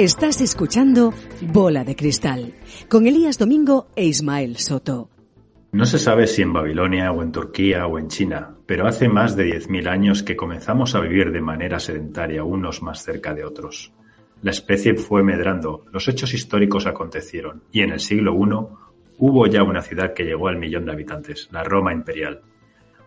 Estás escuchando Bola de Cristal con Elías Domingo e Ismael Soto. No se sabe si en Babilonia o en Turquía o en China, pero hace más de 10.000 años que comenzamos a vivir de manera sedentaria unos más cerca de otros. La especie fue medrando, los hechos históricos acontecieron y en el siglo I hubo ya una ciudad que llegó al millón de habitantes, la Roma imperial.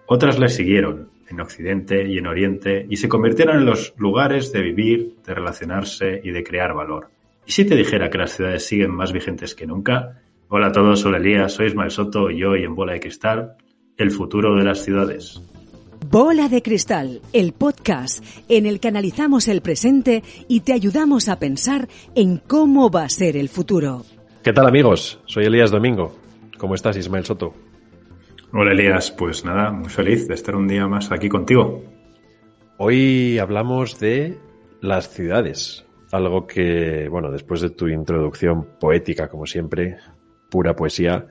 Otras le siguieron, en Occidente y en Oriente, y se convirtieron en los lugares de vivir, de relacionarse y de crear valor. ¿Y si te dijera que las ciudades siguen más vigentes que nunca? Hola a todos, soy Elías, soy Ismael Soto y hoy en Bola de Cristal, el futuro de las ciudades. Bola de Cristal, el podcast en el que analizamos el presente y te ayudamos a pensar en cómo va a ser el futuro. ¿Qué tal amigos? Soy Elías Domingo. ¿Cómo estás, Ismael Soto? Hola Elías, pues nada, muy feliz de estar un día más aquí contigo. Hoy hablamos de las ciudades, algo que, bueno, después de tu introducción poética, como siempre, pura poesía,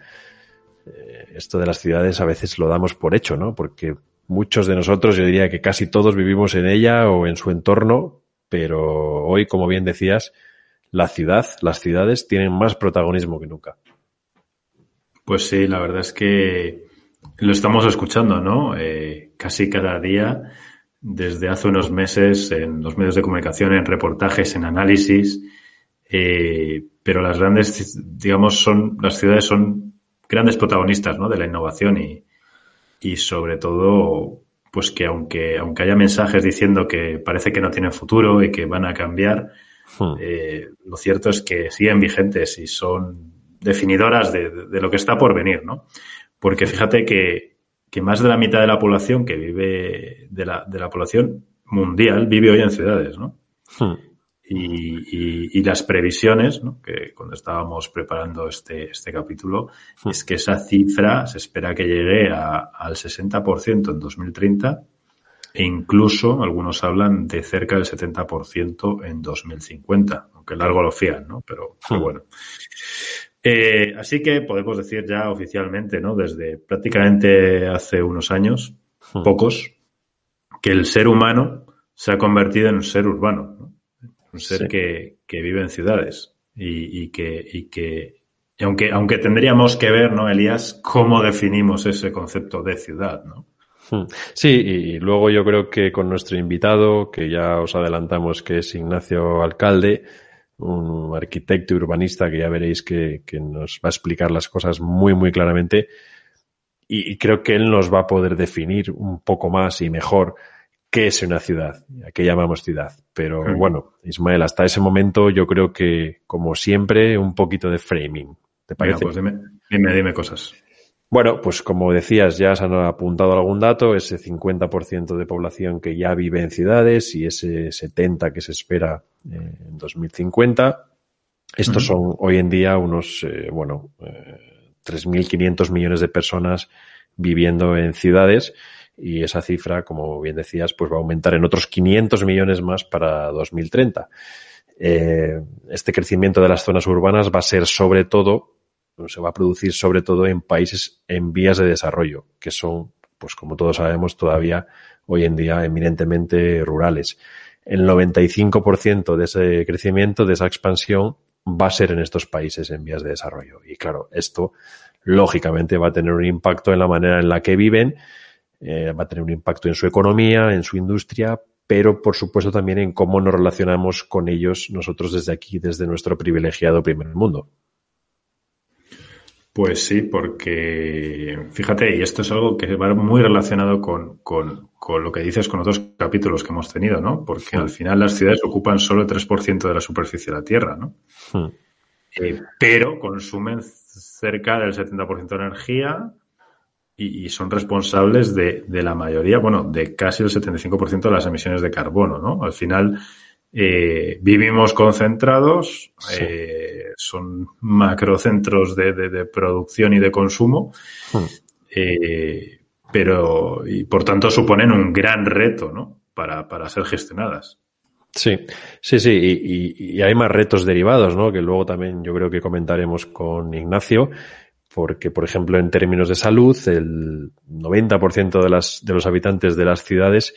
eh, esto de las ciudades a veces lo damos por hecho, ¿no? Porque muchos de nosotros, yo diría que casi todos vivimos en ella o en su entorno, pero hoy, como bien decías, la ciudad, las ciudades tienen más protagonismo que nunca. Pues sí, la verdad es que lo estamos escuchando, ¿no? Eh, casi cada día, desde hace unos meses, en los medios de comunicación, en reportajes, en análisis. Eh, pero las grandes, digamos, son, las ciudades son grandes protagonistas, ¿no? De la innovación y, y sobre todo, pues que aunque, aunque haya mensajes diciendo que parece que no tienen futuro y que van a cambiar, hmm. eh, lo cierto es que siguen vigentes y son definidoras de, de, lo que está por venir, ¿no? Porque fíjate que, que, más de la mitad de la población que vive, de la, de la población mundial, vive hoy en ciudades, ¿no? Hmm. Y, y, y, las previsiones, ¿no? que cuando estábamos preparando este, este capítulo, hmm. es que esa cifra se espera que llegue a, al 60% en 2030 e incluso algunos hablan de cerca del 70% en 2050, aunque largo lo fían, ¿no? Pero, pero hmm. bueno. Eh, así que podemos decir ya oficialmente, ¿no? Desde prácticamente hace unos años, hmm. pocos, que el ser humano se ha convertido en un ser urbano, ¿no? un ser sí. que, que, vive en ciudades y, y que, y que aunque, aunque tendríamos que ver, ¿no, Elías, cómo definimos ese concepto de ciudad, ¿no? Hmm. Sí, y luego yo creo que con nuestro invitado, que ya os adelantamos que es Ignacio Alcalde, un arquitecto y urbanista que ya veréis que, que, nos va a explicar las cosas muy, muy claramente. Y, y, creo que él nos va a poder definir un poco más y mejor qué es una ciudad, a qué llamamos ciudad. Pero bueno, Ismael, hasta ese momento yo creo que, como siempre, un poquito de framing. ¿Te parece? Venga, pues dime, dime, dime cosas. Bueno, pues como decías, ya se han apuntado algún dato, ese 50% de población que ya vive en ciudades y ese 70% que se espera eh, en 2050. Estos uh -huh. son hoy en día unos, eh, bueno, eh, 3.500 millones de personas viviendo en ciudades y esa cifra, como bien decías, pues va a aumentar en otros 500 millones más para 2030. Eh, este crecimiento de las zonas urbanas va a ser sobre todo se va a producir sobre todo en países en vías de desarrollo, que son, pues como todos sabemos, todavía hoy en día eminentemente rurales. El 95% de ese crecimiento, de esa expansión, va a ser en estos países en vías de desarrollo. Y claro, esto lógicamente va a tener un impacto en la manera en la que viven, eh, va a tener un impacto en su economía, en su industria, pero por supuesto también en cómo nos relacionamos con ellos nosotros desde aquí, desde nuestro privilegiado primer mundo. Pues sí, porque fíjate, y esto es algo que va muy relacionado con, con, con, lo que dices con otros capítulos que hemos tenido, ¿no? Porque sí. al final las ciudades ocupan solo el 3% de la superficie de la Tierra, ¿no? Sí. Eh, pero consumen cerca del 70% de energía y, y son responsables de, de, la mayoría, bueno, de casi el 75% de las emisiones de carbono, ¿no? Al final eh, vivimos concentrados, sí. eh, son macrocentros de, de, de, producción y de consumo, hmm. eh, pero y por tanto suponen un gran reto ¿no? para, para ser gestionadas. Sí, sí, sí, y, y, y, hay más retos derivados, ¿no? Que luego también yo creo que comentaremos con Ignacio, porque, por ejemplo, en términos de salud, el 90% de, las, de los habitantes de las ciudades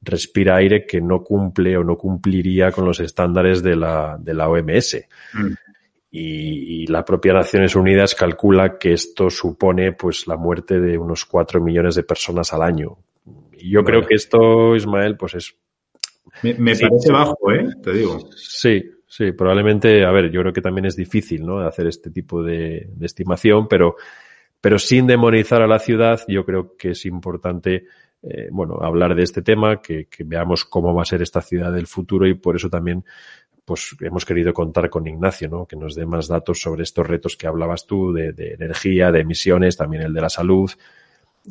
respira aire que no cumple o no cumpliría con los estándares de la, de la OMS. Mm. Y, la propia Naciones Unidas calcula que esto supone pues la muerte de unos cuatro millones de personas al año. Y yo creo que esto, Ismael, pues es... Me, parece bajo, ¿eh? Te digo. Sí, sí, probablemente, a ver, yo creo que también es difícil, ¿no? Hacer este tipo de, estimación, pero, pero sin demonizar a la ciudad, yo creo que es importante eh, bueno, hablar de este tema, que, que, veamos cómo va a ser esta ciudad del futuro y por eso también pues hemos querido contar con Ignacio, ¿no? Que nos dé más datos sobre estos retos que hablabas tú de, energía, de emisiones, también el de la salud,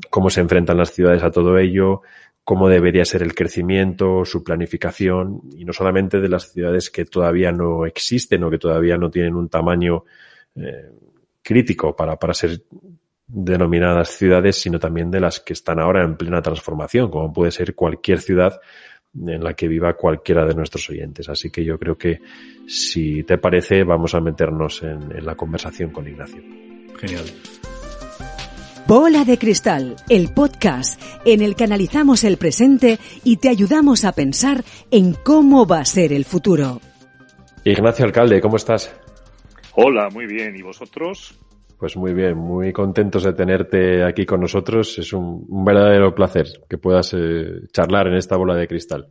cómo se enfrentan las ciudades a todo ello, cómo debería ser el crecimiento, su planificación, y no solamente de las ciudades que todavía no existen o que todavía no tienen un tamaño eh, crítico para, para ser denominadas ciudades, sino también de las que están ahora en plena transformación, como puede ser cualquier ciudad en la que viva cualquiera de nuestros oyentes. Así que yo creo que, si te parece, vamos a meternos en, la conversación con Ignacio. Genial. Bola de Cristal, el podcast en el que analizamos el presente y te ayudamos a pensar en cómo va a ser el futuro. Ignacio Alcalde, ¿cómo estás? Hola, muy bien. ¿Y vosotros? Pues muy bien, muy contentos de tenerte aquí con nosotros. Es un, verdadero placer que puedas eh, charlar en esta bola de cristal.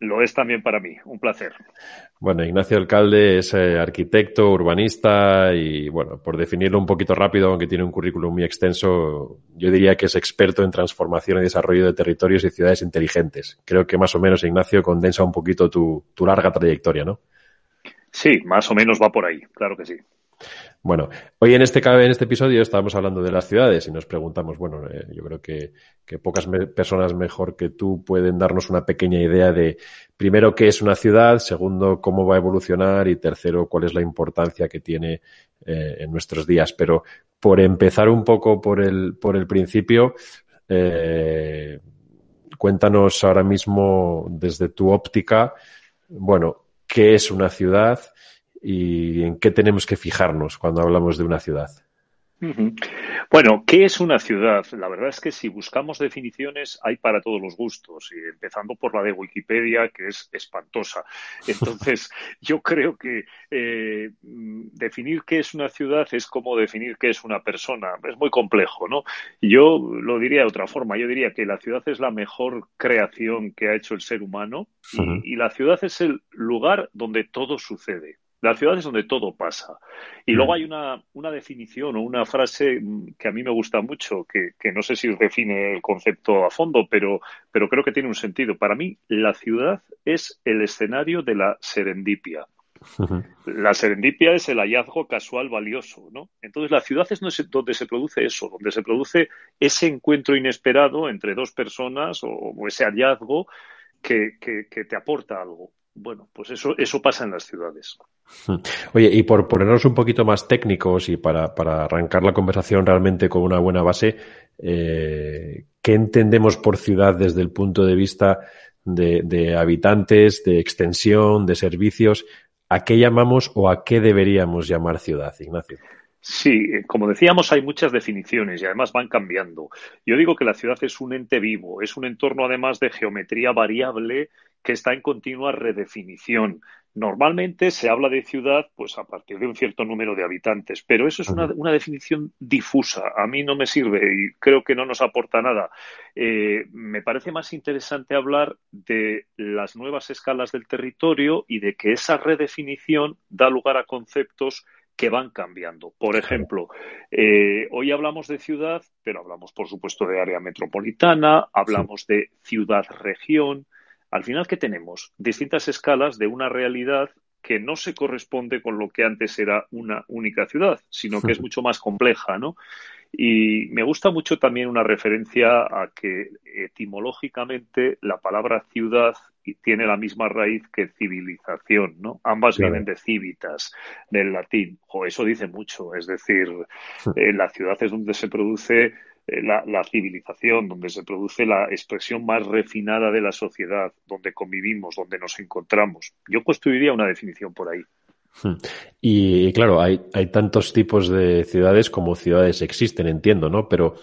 Lo es también para mí, un placer. Bueno, Ignacio Alcalde es eh, arquitecto, urbanista y, bueno, por definirlo un poquito rápido, aunque tiene un currículum muy extenso, yo diría que es experto en transformación y desarrollo de territorios y ciudades inteligentes. Creo que más o menos, Ignacio, condensa un poquito tu, tu larga trayectoria, ¿no? Sí, más o menos va por ahí, claro que sí. Bueno, hoy en este, en este episodio estábamos hablando de las ciudades y nos preguntamos, bueno, eh, yo creo que, pocas personas mejor que tú pueden darnos una pequeña idea de, primero, qué es una ciudad, segundo, cómo va a evolucionar y tercero, cuál es la importancia que tiene eh, en nuestros días. Pero por empezar un poco por el, por el principio, eh, cuéntanos ahora mismo desde tu óptica, bueno, qué es una ciudad y en qué tenemos que fijarnos cuando hablamos de una ciudad. Bueno, ¿qué es una ciudad? La verdad es que si buscamos definiciones hay para todos los gustos, y empezando por la de Wikipedia, que es espantosa. Entonces, yo creo que eh, definir qué es una ciudad es como definir qué es una persona. Es muy complejo, ¿no? Yo lo diría de otra forma. Yo diría que la ciudad es la mejor creación que ha hecho el ser humano y la ciudad es el lugar donde todo sucede. La ciudad es donde todo pasa. Y luego mm. hay una, una, definición o una frase que a mí me gusta mucho, que, no sé si define el concepto a fondo, pero, pero creo que tiene un sentido. Para mí, la ciudad es el escenario de la serendipia. La serendipia es el hallazgo casual valioso, ¿no? Entonces la ciudad es donde se produce eso, donde se produce ese encuentro inesperado entre dos personas o, ese hallazgo que, que, te aporta algo. Bueno, pues eso, eso pasa en las ciudades. Oye, y por ponernos un poquito más técnicos y para, para arrancar la conversación realmente con una buena base, eh, ¿qué entendemos por ciudad desde el punto de vista de, de, habitantes, de extensión, de servicios? ¿A qué llamamos o a qué deberíamos llamar ciudad, Ignacio? Sí, eh, como decíamos, hay muchas definiciones y además van cambiando. Yo digo que la ciudad es un ente vivo, es un entorno además de geometría variable que está en continua redefinición. Normalmente se habla de ciudad pues a partir de un cierto número de habitantes, pero eso es una, definición difusa. A mí no me sirve y creo que no nos aporta nada. Eh, me parece más interesante hablar de las nuevas escalas del territorio y de que esa redefinición da lugar a conceptos que van cambiando. Por ejemplo, eh, hoy hablamos de ciudad, pero hablamos, por supuesto, de área metropolitana, hablamos de ciudad-región, al final, ¿qué tenemos? Distintas escalas de una realidad que no se corresponde con lo que antes era una única ciudad, sino que es mucho más compleja, ¿no? Y me gusta mucho también una referencia a que etimológicamente la palabra ciudad tiene la misma raíz que civilización, ¿no? Ambas vienen de civitas, del latín. O eso dice mucho, es decir, eh, la ciudad es donde se produce eh, la, civilización, donde se produce la expresión más refinada de la sociedad, donde convivimos, donde nos encontramos. Yo construiría una definición por ahí. Hmm. Y, claro, hay, hay tantos tipos de ciudades como ciudades existen, entiendo, ¿no? Pero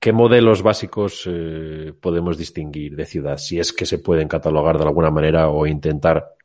¿Qué modelos básicos eh, podemos distinguir de ciudad? Si es que se pueden catalogar de alguna manera o intentar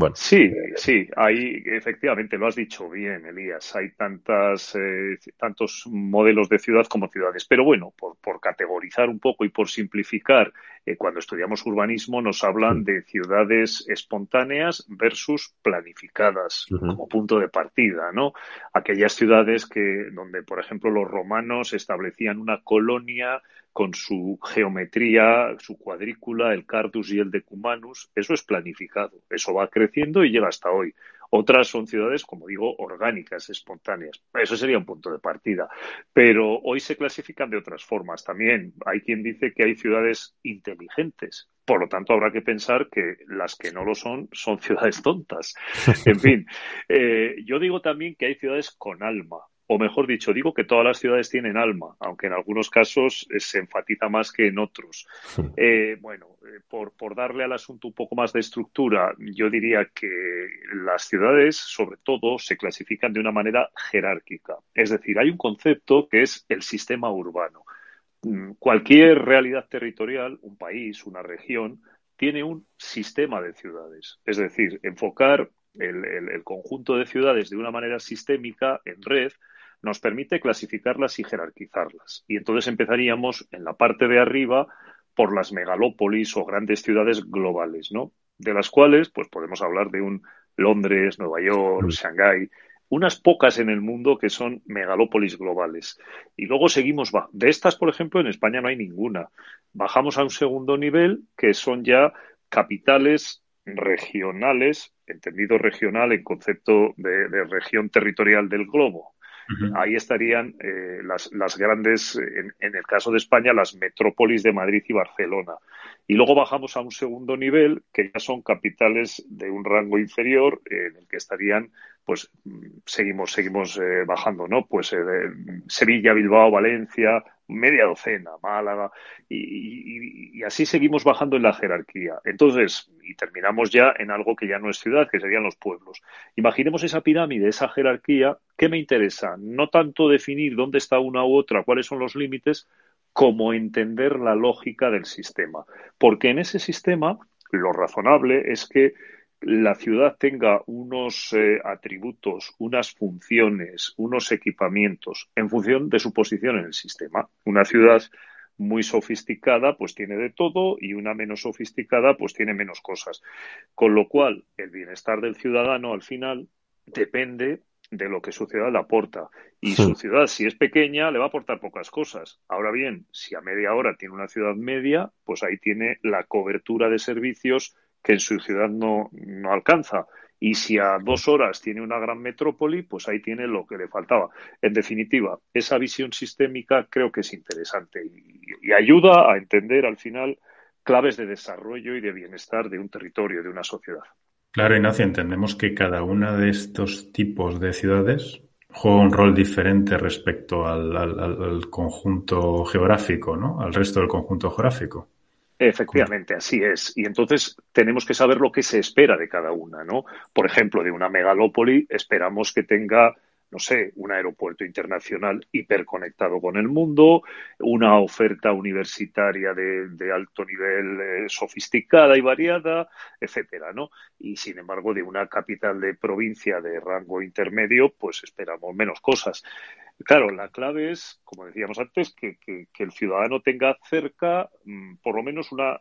bueno. Sí, sí, hay, efectivamente, lo has dicho bien, Elías. Hay tantas, eh, tantos modelos de ciudad como ciudades. Pero bueno, por, por categorizar un poco y por simplificar, eh, cuando estudiamos urbanismo nos hablan de ciudades espontáneas versus planificadas como punto de partida, ¿no? Aquellas ciudades que, donde, por ejemplo, los romanos establecían una colonia con su geometría, su cuadrícula, el Cardus y el Decumanus, eso es planificado, eso va creciendo y llega hasta hoy. Otras son ciudades, como digo, orgánicas, espontáneas. Eso sería un punto de partida. Pero hoy se clasifican de otras formas también. Hay quien dice que hay ciudades inteligentes. Por lo tanto, habrá que pensar que las que no lo son son ciudades tontas. En fin, eh, yo digo también que hay ciudades con alma o mejor dicho, digo que todas las ciudades tienen alma, aunque en algunos casos eh, se enfatiza más que en otros. Eh, bueno, eh, por, por, darle al asunto un poco más de estructura, yo diría que las ciudades, sobre todo, se clasifican de una manera jerárquica. Es decir, hay un concepto que es el sistema urbano. Mm, cualquier realidad territorial, un país, una región, tiene un sistema de ciudades. Es decir, enfocar el, el, conjunto de ciudades de una manera sistémica, en red, nos permite clasificarlas y jerarquizarlas. Y entonces empezaríamos en la parte de arriba por las megalópolis o grandes ciudades globales, ¿no? De las cuales, pues podemos hablar de un Londres, Nueva York. Shanghái, unas pocas en el mundo que son megalópolis globales. Y luego seguimos, de estas, por ejemplo, en España no hay ninguna. Bajamos a un segundo nivel, que son ya capitales regionales, entendido regional en concepto de región territorial del globo. Ahí estarían eh, las, las, grandes, en, en, el caso de España, las metrópolis de Madrid y Barcelona. Y luego bajamos a un segundo nivel, que ya son capitales de un rango inferior, eh, en el que estarían, pues, seguimos, seguimos eh, bajando, ¿no? Pues Sevilla, Bilbao, Valencia, media docena, Málaga, y, así seguimos bajando en la jerarquía. Entonces, y terminamos ya en algo que ya no es ciudad, que serían los pueblos. Imaginemos esa pirámide, esa jerarquía, ¿qué me interesa? No tanto definir dónde está una u otra, cuáles son los límites, como entender la lógica del sistema. Porque en ese sistema, lo razonable es que la ciudad tenga unos eh, atributos, unas funciones, unos equipamientos en función de su posición en el sistema. Una ciudad muy sofisticada pues tiene de todo y una menos sofisticada pues tiene menos cosas. Con lo cual, el bienestar del ciudadano al final depende de lo que su ciudad le aporta. Y su ciudad, si es pequeña, le va a aportar pocas cosas. Ahora bien, si a media hora tiene una ciudad media, pues ahí tiene la cobertura de servicios que en su ciudad no, no alcanza. Y si a dos horas tiene una gran metrópoli, pues ahí tiene lo que le faltaba. En definitiva, esa visión sistémica creo que es interesante y, ayuda a entender al final claves de desarrollo y de bienestar de un territorio, de una sociedad. Claro, Ignacio, entendemos que cada una de estos tipos de ciudades juega un rol diferente respecto al, al conjunto geográfico, ¿no? Al resto del conjunto geográfico. Efectivamente, así es. Y entonces tenemos que saber lo que se espera de cada una, ¿no? Por ejemplo, de una megalópoli esperamos que tenga no sé, un aeropuerto internacional hiperconectado con el mundo, una oferta universitaria de, de alto nivel eh, sofisticada y variada, etcétera, ¿no? Y sin embargo, de una capital de provincia de rango intermedio, pues esperamos menos cosas. Claro, la clave es, como decíamos antes, que, el ciudadano tenga cerca, mm, por lo menos una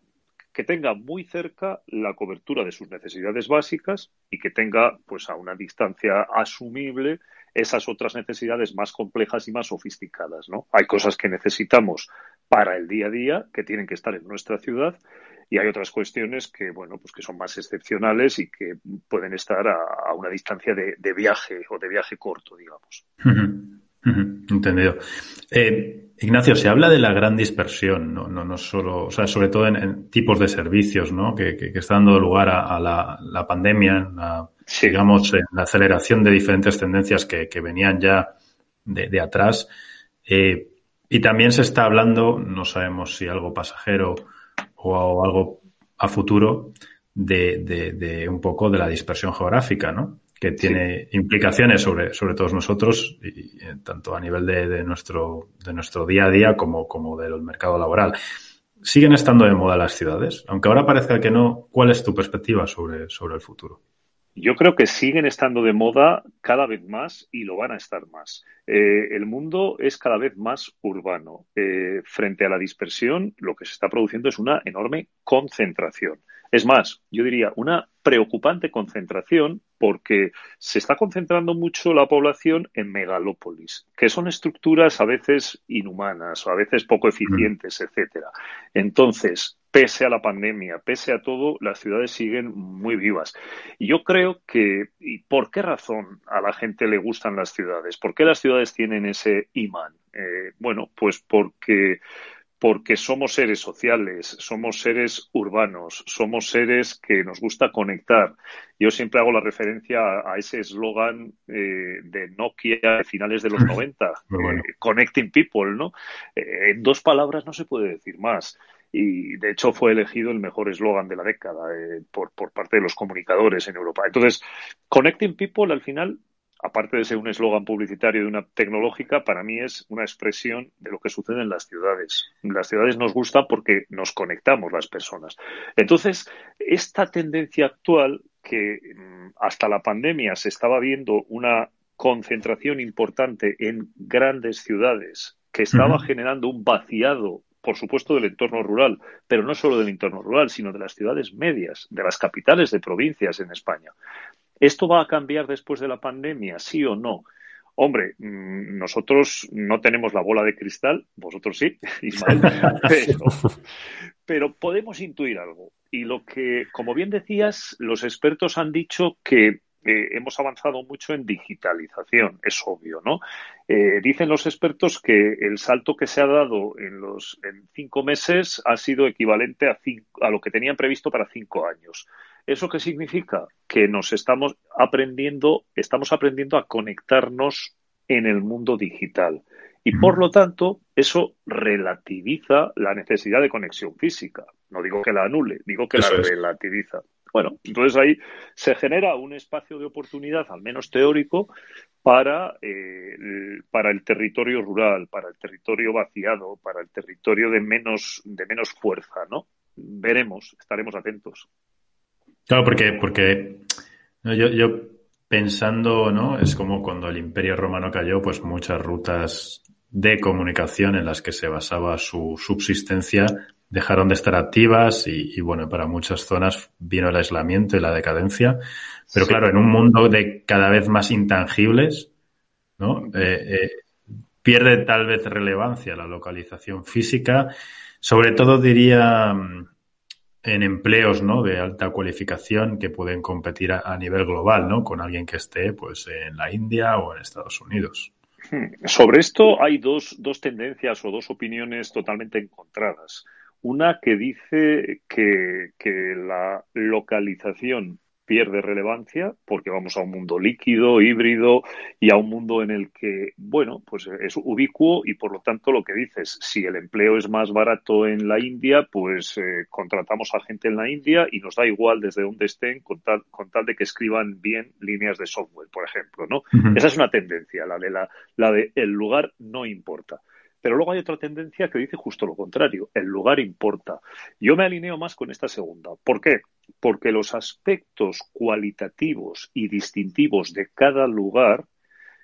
que tenga muy cerca la cobertura de sus necesidades básicas y que tenga, pues, a una distancia asumible esas otras necesidades más complejas y más sofisticadas, ¿no? Hay cosas que necesitamos para el día a día que tienen que estar en nuestra ciudad y hay otras cuestiones que, bueno, pues que son más excepcionales y que pueden estar a, una distancia de, viaje o de viaje corto, digamos. Entendido. Eh, Ignacio, se habla de la gran dispersión, no, no, no solo, o sea, sobre todo en, en tipos de servicios, ¿no? Que, que, que está dando lugar a, a la, la, pandemia, a, sí. digamos, en la aceleración de diferentes tendencias que, que venían ya de, de atrás. Eh, y también se está hablando, no sabemos si algo pasajero o, o algo a futuro, de, de, de, un poco de la dispersión geográfica, ¿no? Que tiene implicaciones sobre, sobre todos nosotros, y, tanto a nivel de, de, nuestro, de nuestro día a día como, como del mercado laboral. ¿Siguen estando de moda las ciudades? Aunque ahora parezca que no, ¿cuál es tu perspectiva sobre, sobre el futuro? Yo creo que siguen estando de moda cada vez más y lo van a estar más. Eh, el mundo es cada vez más urbano. Eh, frente a la dispersión, lo que se está produciendo es una enorme concentración. Es más, yo diría una preocupante concentración porque se está concentrando mucho la población en megalópolis, que son estructuras a veces inhumanas o a veces poco eficientes, etcétera. Entonces, pese a la pandemia, pese a todo, las ciudades siguen muy vivas. Y yo creo que, ¿y por qué razón a la gente le gustan las ciudades? ¿Por qué las ciudades tienen ese imán? Eh, bueno, pues porque porque somos seres sociales, somos seres urbanos, somos seres que nos gusta conectar. Yo siempre hago la referencia a, ese eslogan eh, de Nokia de finales de los 90, eh, Connecting People, ¿no? Eh, en dos palabras no se puede decir más. Y de hecho fue elegido el mejor eslogan de la década por, por parte de los comunicadores en Europa. Entonces, Connecting People al final aparte de ser un eslogan publicitario de una tecnológica, para mí es una expresión de lo que sucede en las ciudades. Las ciudades nos gustan porque nos conectamos las personas. Entonces, esta tendencia actual que mm, hasta la pandemia se estaba viendo una concentración importante en grandes ciudades que estaba generando un vaciado por supuesto, del entorno rural, pero no solo del entorno rural, sino de las ciudades medias, de las capitales de provincias en España. ¿Esto va a cambiar después de la pandemia, sí o no? Hombre, mm, nosotros no tenemos la bola de cristal, vosotros sí, Ismael, pero, podemos intuir algo. Y lo que, como bien decías, los expertos han dicho que eh, hemos avanzado mucho en digitalización, es obvio, ¿no? Eh, dicen los expertos que el salto que se ha dado en los en cinco meses ha sido equivalente a, a lo que tenían previsto para cinco años. ¿Eso qué significa? Que nos estamos aprendiendo, estamos aprendiendo a conectarnos en el mundo digital. Y por lo tanto, eso relativiza la necesidad de conexión física. No digo que la anule, digo que la relativiza. Bueno, entonces ahí se genera un espacio de oportunidad, al menos teórico, para, eh, para el territorio rural, para el territorio vaciado, para el territorio de menos, de menos fuerza, ¿no? Veremos, estaremos atentos. Claro, porque, porque yo, yo pensando, ¿no? Es como cuando el Imperio Romano cayó, pues muchas rutas de comunicación en las que se basaba su subsistencia dejaron de estar activas y, bueno, para muchas zonas vino el aislamiento y la decadencia. Pero claro, en un mundo de cada vez más intangibles, ¿no? Eh, eh, pierde tal vez relevancia la localización física. Sobre todo diría en empleos ¿no? de alta cualificación que pueden competir a, nivel global ¿no? con alguien que esté pues, en la India o en Estados Unidos. Hmm. Sobre esto hay dos, dos tendencias o dos opiniones totalmente encontradas. Una que dice que, que la localización pierde relevancia porque vamos a un mundo líquido, híbrido y a un mundo en el que, bueno, pues es ubicuo y por lo tanto lo que dices, si el empleo es más barato en la India, pues eh, contratamos a gente en la India y nos da igual desde donde estén con tal, con tal de que escriban bien líneas de software, por ejemplo, ¿no? Esa es una tendencia, la de la, la de el lugar no importa. Pero luego hay otra tendencia que dice justo lo contrario, el lugar importa. Yo me alineo más con esta segunda. ¿Por qué? Porque los aspectos cualitativos y distintivos de cada lugar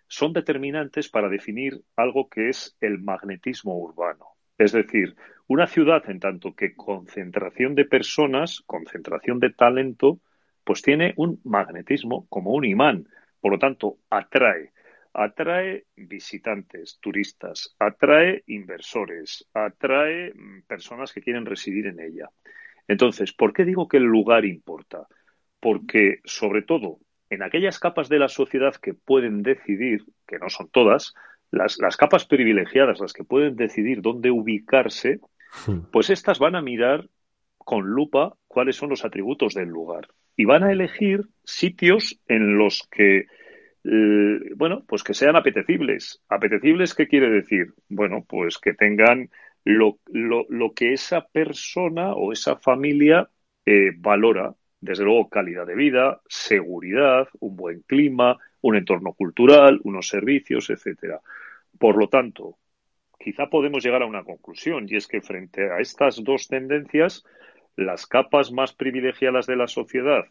son determinantes para definir algo que es el magnetismo urbano. Es decir, una ciudad en tanto que concentración de personas, concentración de talento, pues tiene un magnetismo como un imán. Por lo tanto, atrae atrae visitantes, turistas, atrae inversores, atrae mm, personas que quieren residir en ella. Entonces, ¿por qué digo que el lugar importa? Porque, sobre todo, en aquellas capas de la sociedad que pueden decidir, que no son todas, las, las capas privilegiadas, las que pueden decidir dónde ubicarse, hmm. pues estas van a mirar con lupa cuáles son los atributos del lugar y van a elegir sitios en los que eh, bueno, pues que sean apetecibles. ¿Apetecibles qué quiere decir? Bueno, pues que tengan lo, lo, lo que esa persona o esa familia eh, valora Desde luego, calidad de vida, seguridad, un buen clima, un entorno cultural, unos servicios, etcétera. Por lo tanto, quizá podemos llegar a una conclusión, y es que frente a estas dos tendencias, las capas más privilegiadas de la sociedad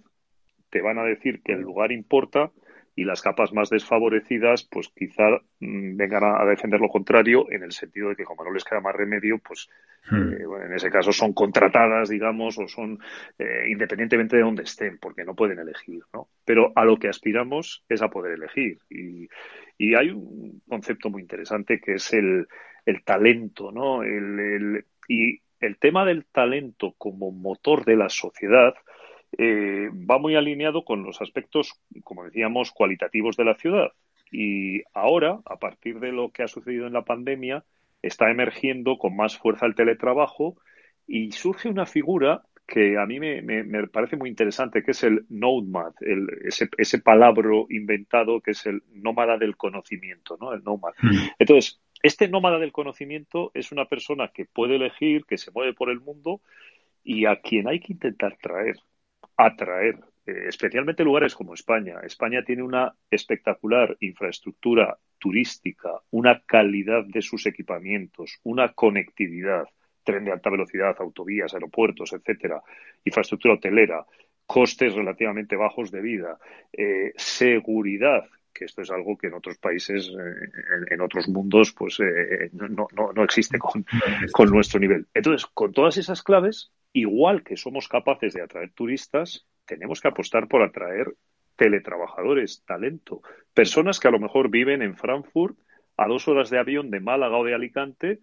te van a decir que el lugar importa y las capas más desfavorecidas, pues quizá mm, vengan a, defender lo contrario, en el sentido de que como no les queda más remedio, pues hmm. eh, en ese caso son contratadas, digamos, o son eh, independientemente de dónde estén, porque no pueden elegir, ¿no? Pero a lo que aspiramos es a poder elegir. Y, y hay un concepto muy interesante que es el, el talento, ¿no? El, el, y el tema del talento como motor de la sociedad, eh, va muy alineado con los aspectos, como decíamos, cualitativos de la ciudad. Y ahora, a partir de lo que ha sucedido en la pandemia, está emergiendo con más fuerza el teletrabajo y surge una figura que a mí me, parece muy interesante, que es el nomad, el, ese, ese palabra inventado que es el nómada del conocimiento, ¿no? El nomad. Hmm. Entonces, este nómada del conocimiento es una persona que puede elegir, que se mueve por el mundo y a quien hay que intentar traer atraer, eh, especialmente lugares como España. España tiene una espectacular infraestructura turística, una calidad de sus equipamientos, una conectividad, tren de alta velocidad, autovías, aeropuertos, etcétera, infraestructura hotelera, costes relativamente bajos de vida, eh, seguridad, que esto es algo que en otros países, eh, en, otros mundos, pues no, no, no, existe con, con nuestro nivel. Entonces, con todas esas claves, igual que somos capaces de atraer turistas, tenemos que apostar por atraer teletrabajadores, talento, personas que a lo mejor viven en Frankfurt a dos horas de avión de Málaga o de Alicante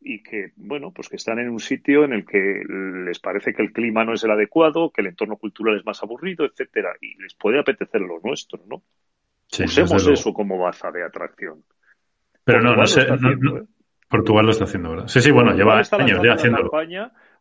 y que, bueno, pues que están en un sitio en el que les parece que el clima no es el adecuado, que el entorno cultural es más aburrido, etcétera, y les puede apetecer lo nuestro, ¿no? Usemos eso como baza de atracción. Pero no, no sé. ¿eh? Portugal lo está haciendo, ¿verdad? Sí, sí, bueno, lleva años ya haciéndolo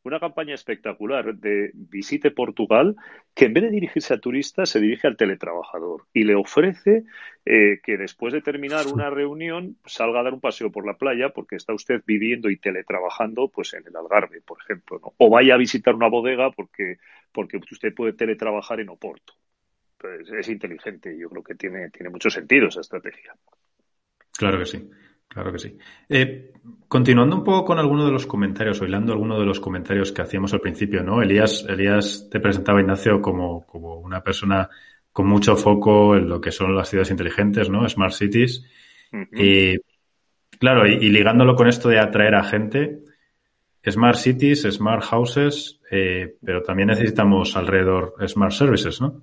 una campaña espectacular de Visite Portugal que en vez de dirigirse a turistas se dirige al teletrabajador y le ofrece eh, que después de terminar una reunión salga a dar un paseo por la playa porque está usted viviendo y teletrabajando pues en el Algarve, por ejemplo, ¿no? o vaya a visitar una bodega porque, porque usted puede teletrabajar en Oporto. Pues es inteligente, yo creo que tiene, tiene mucho sentido esa estrategia. Claro que sí. Claro que sí. Eh, continuando un poco con alguno de los comentarios, o hilando alguno de los comentarios que hacíamos al principio, ¿no? Elías, Elías te presentaba, Ignacio, como, como una persona con mucho foco en lo que son las ciudades inteligentes, ¿no? Smart cities. Y claro, y, ligándolo con esto de atraer a gente, smart cities, smart houses, eh, pero también necesitamos alrededor smart services, ¿no?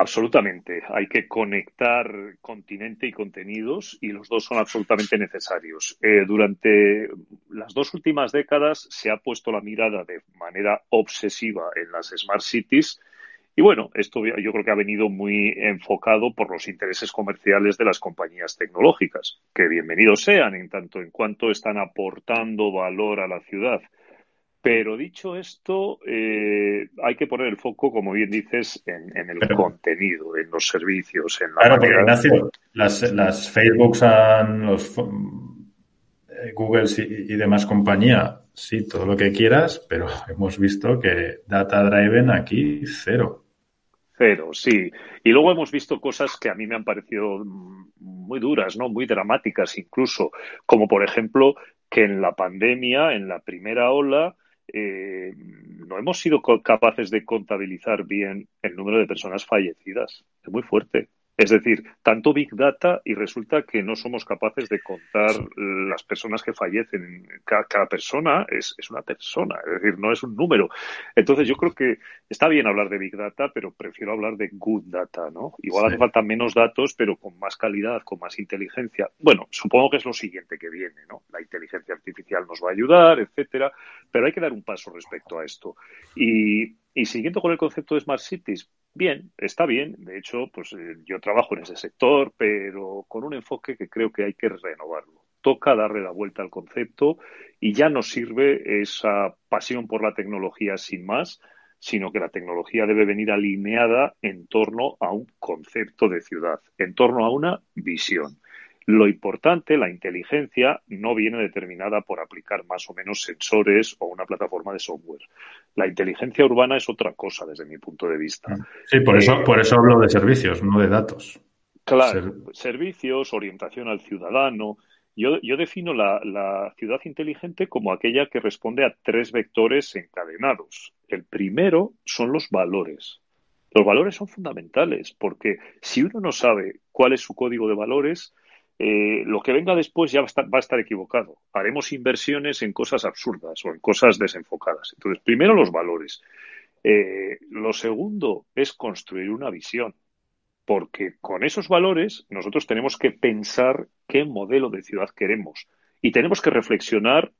Absolutamente. Hay que conectar continente y contenidos y los dos son absolutamente necesarios. Eh, durante las dos últimas décadas se ha puesto la mirada de manera obsesiva en las smart cities y bueno, esto yo creo que ha venido muy enfocado por los intereses comerciales de las compañías tecnológicas, que bienvenidos sean en tanto en cuanto están aportando valor a la ciudad pero dicho esto, eh, hay que poner el foco, como bien dices, en, el contenido, en los servicios, en la Claro, porque Ignacio, las, las Facebooks, los eh, Google y, demás compañía, sí, todo lo que quieras, pero hemos visto que Data Driven aquí cero. Cero, sí. Y luego hemos visto cosas que a mí me han parecido muy duras, ¿no? Muy dramáticas incluso, como por ejemplo que en la pandemia, en la primera ola, eh, no hemos sido capaces de contabilizar bien el número de personas fallecidas. Es muy fuerte. Es decir, tanto Big Data y resulta que no somos capaces de contar las personas que fallecen. Cada, persona es, una persona, es decir, no es un número. Entonces yo creo que está bien hablar de Big Data, pero prefiero hablar de Good Data, ¿no? Igual hace falta menos datos, pero con más calidad, con más inteligencia. Bueno, supongo que es lo siguiente que viene, ¿no? La inteligencia artificial nos va a ayudar, etcétera, pero hay que dar un paso respecto a esto. Y, y siguiendo con el concepto de Smart Cities, Bien, está bien. De hecho, pues eh, yo trabajo en ese sector, pero con un enfoque que creo que hay que renovarlo. Toca darle la vuelta al concepto y ya no sirve esa pasión por la tecnología sin más, sino que la tecnología debe venir alineada en torno a un concepto de ciudad, en torno a una visión. Lo importante, la inteligencia, no viene determinada por aplicar más o menos sensores o una plataforma de software. La inteligencia urbana es otra cosa desde mi punto de vista. Sí, por eso, eh, por eso hablo de servicios, no de datos. Claro, servicios, orientación al ciudadano. Yo, yo defino la, la ciudad inteligente como aquella que responde a tres vectores encadenados. El primero son los valores. Los valores son fundamentales porque si uno no sabe cuál es su código de valores, eh, lo que venga después ya va a, estar, equivocado. Haremos inversiones en cosas absurdas o en cosas desenfocadas. Entonces, primero los valores. Eh, lo segundo es construir una visión, porque con esos valores nosotros tenemos que pensar qué modelo de ciudad queremos y tenemos que reflexionar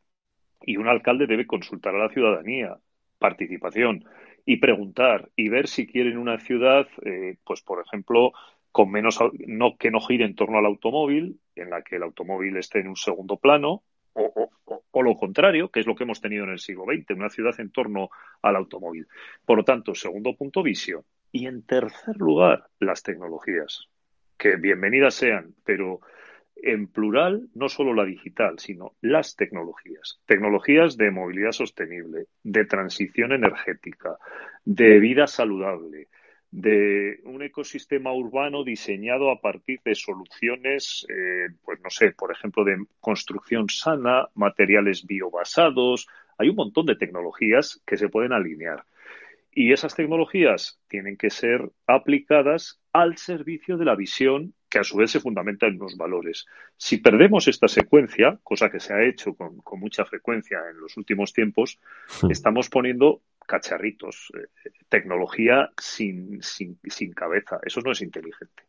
y un alcalde debe consultar a la ciudadanía, participación y preguntar y ver si quieren una ciudad, eh, pues por ejemplo, con menos no que no gire en torno al automóvil, en la que el automóvil esté en un segundo plano, o, o, lo contrario, que es lo que hemos tenido en el siglo XX, una ciudad en torno al automóvil. Por lo tanto, segundo punto, visión. Y en tercer lugar, las tecnologías, que bienvenidas sean, pero en plural, no solo la digital, sino las tecnologías. Tecnologías de movilidad sostenible, de transición energética, de vida saludable, de un ecosistema urbano diseñado a partir de soluciones, eh, pues no sé, por ejemplo, de construcción sana, materiales biobasados. Hay un montón de tecnologías que se pueden alinear. Y esas tecnologías tienen que ser aplicadas al servicio de la visión que a su vez se fundamenta en los valores. Si perdemos esta secuencia, cosa que se ha hecho con, con mucha frecuencia en los últimos tiempos, hmm. estamos poniendo cacharritos, eh, tecnología sin, sin, sin cabeza. Eso no es inteligente.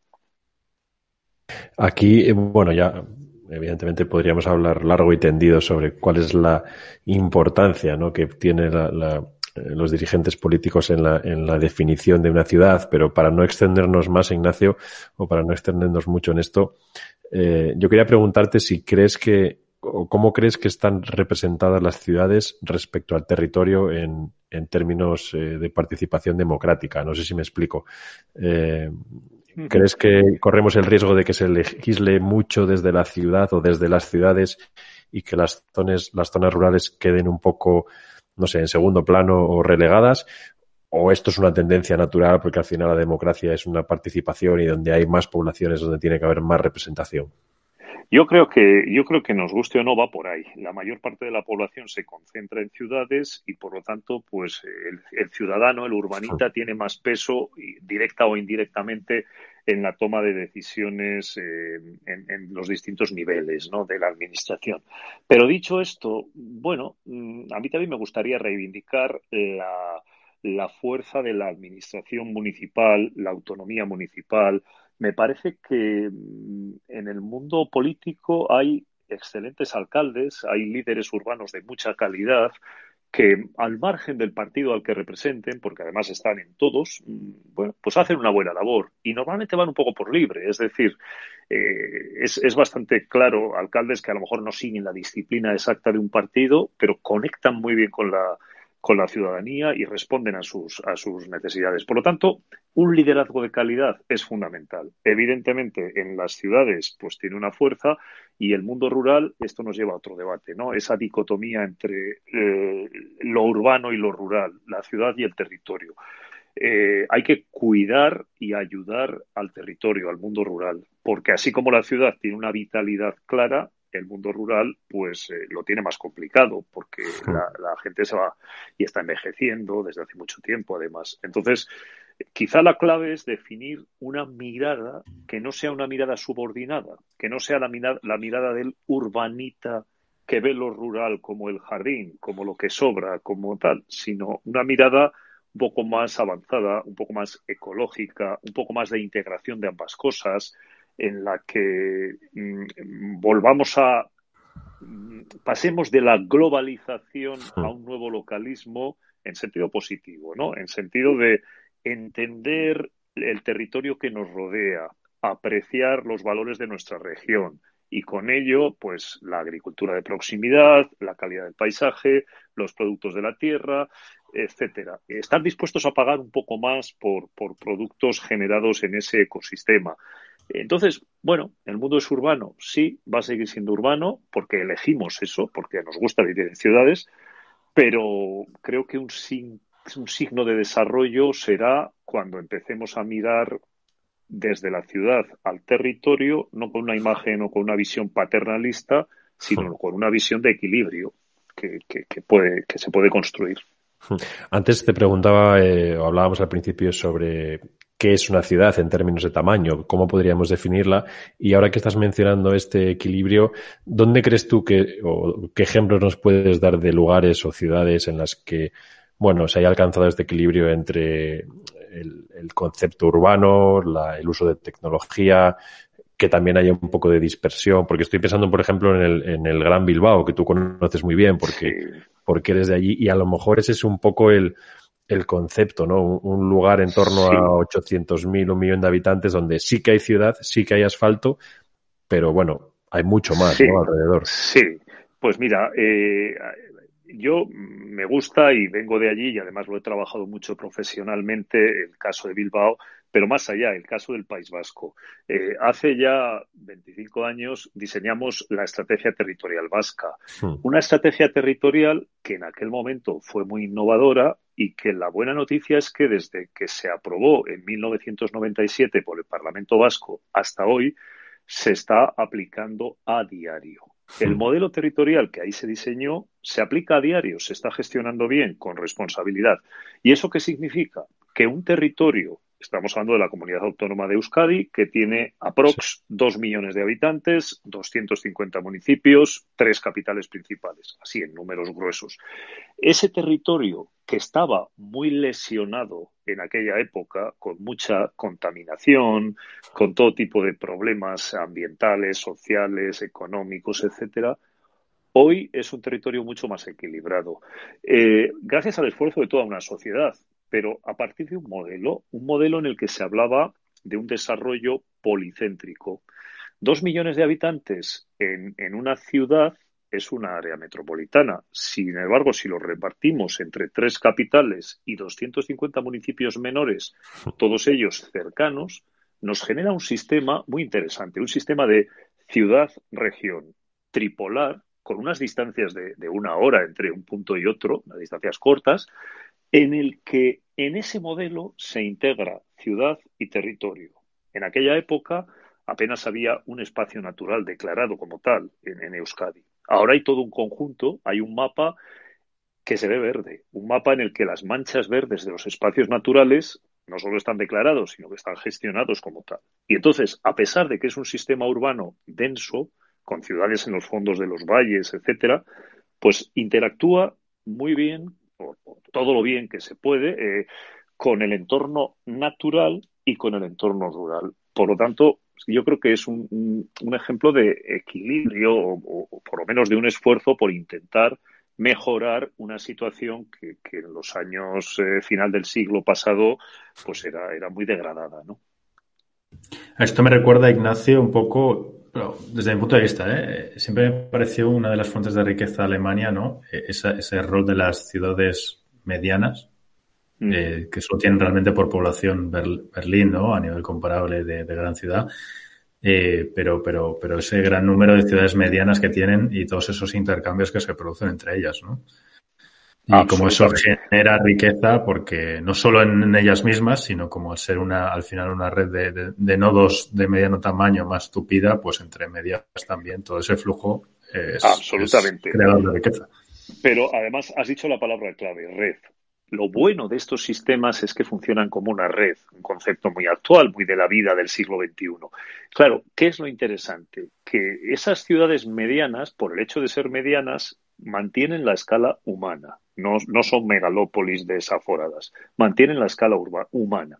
Aquí, eh, bueno, ya evidentemente podríamos hablar largo y tendido sobre cuál es la importancia ¿no? que tiene eh, los dirigentes políticos en la, en la definición de una ciudad, pero para no extendernos más, Ignacio, o para no extendernos mucho en esto, eh, yo quería preguntarte si crees que, o cómo crees que están representadas las ciudades respecto al territorio en, en términos eh, de participación democrática. No sé si me explico. ¿Crees que corremos el riesgo de que se legisle mucho desde la ciudad o desde las ciudades y que las zonas, las zonas rurales queden un poco no sé, en segundo plano o relegadas, o esto es una tendencia natural porque al final la democracia es una participación y donde hay más poblaciones donde tiene que haber más representación. Yo creo que yo creo que nos guste o no va por ahí. La mayor parte de la población se concentra en ciudades y por lo tanto, pues el, ciudadano, el urbanita, tiene más peso directa o indirectamente en la toma de decisiones eh, en, los distintos niveles ¿no? de la administración. Pero dicho esto, bueno, mm, a mí también me gustaría reivindicar la, la fuerza de la administración municipal, la autonomía municipal. Me parece que mm, en el mundo político hay excelentes alcaldes, hay líderes urbanos de mucha calidad que al margen del partido al que representen, porque además están en todos, mm, bueno, pues hacen una buena labor y normalmente van un poco por libre, es decir, eh, es, es, bastante claro alcaldes que a lo mejor no siguen la disciplina exacta de un partido, pero conectan muy bien con la, con la ciudadanía y responden a sus, a sus necesidades. Por lo tanto, un liderazgo de calidad es fundamental. Evidentemente, en las ciudades, pues tiene una fuerza y el mundo rural, esto nos lleva a otro debate, ¿no? Esa dicotomía entre eh, lo urbano y lo rural, la ciudad y el territorio. Eh, hay que cuidar y ayudar al territorio, al mundo rural, porque así como la ciudad tiene una vitalidad clara, el mundo rural pues eh, lo tiene más complicado porque la, gente se va y está envejeciendo desde hace mucho tiempo además. Entonces, quizá la clave es definir una mirada que no sea una mirada subordinada, que no sea la mirada, la mirada del urbanita que ve lo rural como el jardín, como lo que sobra, como tal, sino una mirada un poco más avanzada, un poco más ecológica, un poco más de integración de ambas cosas, en la que mm, volvamos a mm, pasemos de la globalización a un nuevo localismo en sentido positivo, ¿no? En sentido de entender el territorio que nos rodea, apreciar los valores de nuestra región y con ello, pues la agricultura de proximidad, la calidad del paisaje, los productos de la tierra, etcétera. Estar dispuestos a pagar un poco más por, por productos generados en ese ecosistema. Entonces, bueno, el mundo es urbano, sí, va a seguir siendo urbano porque elegimos eso, porque nos gusta vivir en ciudades, pero creo que un, un signo de desarrollo será cuando empecemos a mirar desde la ciudad al territorio, no con una imagen o con una visión paternalista, sino con una visión de equilibrio que, puede, que se puede construir. Antes te preguntaba, eh, o hablábamos al principio sobre qué es una ciudad en términos de tamaño, cómo podríamos definirla. Y ahora que estás mencionando este equilibrio, ¿dónde crees tú que, o qué ejemplos nos puedes dar de lugares o ciudades en las que, bueno, se haya alcanzado este equilibrio entre el, concepto urbano, el uso de tecnología, que también haya un poco de dispersión, porque estoy pensando, por ejemplo, en el, en el Gran Bilbao, que tú conoces muy bien, porque, porque eres de allí, y a lo mejor ese es un poco el, el concepto, ¿no? Un, lugar en torno a 800.000, un millón de habitantes, donde sí que hay ciudad, sí que hay asfalto, pero bueno, hay mucho más ¿no? alrededor. Sí, pues mira, eh, yo me gusta y vengo de allí y además lo he trabajado mucho profesionalmente, el caso de Bilbao, pero más allá, el caso del País Vasco. Eh, hace ya 25 años diseñamos la estrategia territorial vasca, hmm. una estrategia territorial que en aquel momento fue muy innovadora y que la buena noticia es que desde que se aprobó en 1997 por el Parlamento Vasco hasta hoy, se está aplicando a diario. El modelo territorial que ahí se diseñó se aplica a diario, se está gestionando bien, con responsabilidad. ¿Y eso qué significa? Que un territorio Estamos hablando de la comunidad autónoma de Euskadi, que tiene aprox dos millones de habitantes, 250 municipios, tres capitales principales, así en números gruesos. Ese territorio que estaba muy lesionado en aquella época, con mucha contaminación, con todo tipo de problemas ambientales, sociales, económicos, etcétera, hoy es un territorio mucho más equilibrado. Eh, gracias al esfuerzo de toda una sociedad, pero a partir de un modelo, un modelo en el que se hablaba de un desarrollo policéntrico. Dos millones de habitantes en, una ciudad es una área metropolitana. Sin embargo, si lo repartimos entre tres capitales y 250 municipios menores, todos ellos cercanos, nos genera un sistema muy interesante, un sistema de ciudad-región tripolar, con unas distancias de, de, una hora entre un punto y otro, unas distancias cortas, en el que en ese modelo se integra ciudad y territorio. En aquella época apenas había un espacio natural declarado como tal en, Euskadi. Ahora hay todo un conjunto, hay un mapa que se ve verde, un mapa en el que las manchas verdes de los espacios naturales no solo están declarados, sino que están gestionados como tal. Y entonces, a pesar de que es un sistema urbano denso, con ciudades en los fondos de los valles, etcétera, pues interactúa muy bien todo lo bien que se puede eh, con el entorno natural y con el entorno rural. Por lo tanto, yo creo que es un, ejemplo de equilibrio o, por lo menos de un esfuerzo por intentar mejorar una situación que, en los años eh, final del siglo pasado pues era, era muy degradada. Esto me recuerda, Ignacio, un poco desde mi punto de vista, ¿eh? siempre me pareció una de las fuentes de riqueza de Alemania, ¿no? E, ese rol de las ciudades medianas, mm. eh, que solo tienen realmente por población Berlín, ¿no? A nivel comparable de, gran ciudad. Eh, pero, pero, pero ese gran número de ciudades medianas que tienen y todos esos intercambios que se producen entre ellas, ¿no? Y como eso genera riqueza, porque no solo en, ellas mismas, sino como al ser una, al final una red de, nodos de mediano tamaño más tupida, pues entre medias también todo ese flujo es, Absolutamente. creador de riqueza. Pero además has dicho la palabra clave, red. Lo bueno de estos sistemas es que funcionan como una red, un concepto muy actual, muy de la vida del siglo XXI. Claro, ¿qué es lo interesante? Que esas ciudades medianas, por el hecho de ser medianas, mantienen la escala humana no, no son megalópolis desaforadas, mantienen la escala humana.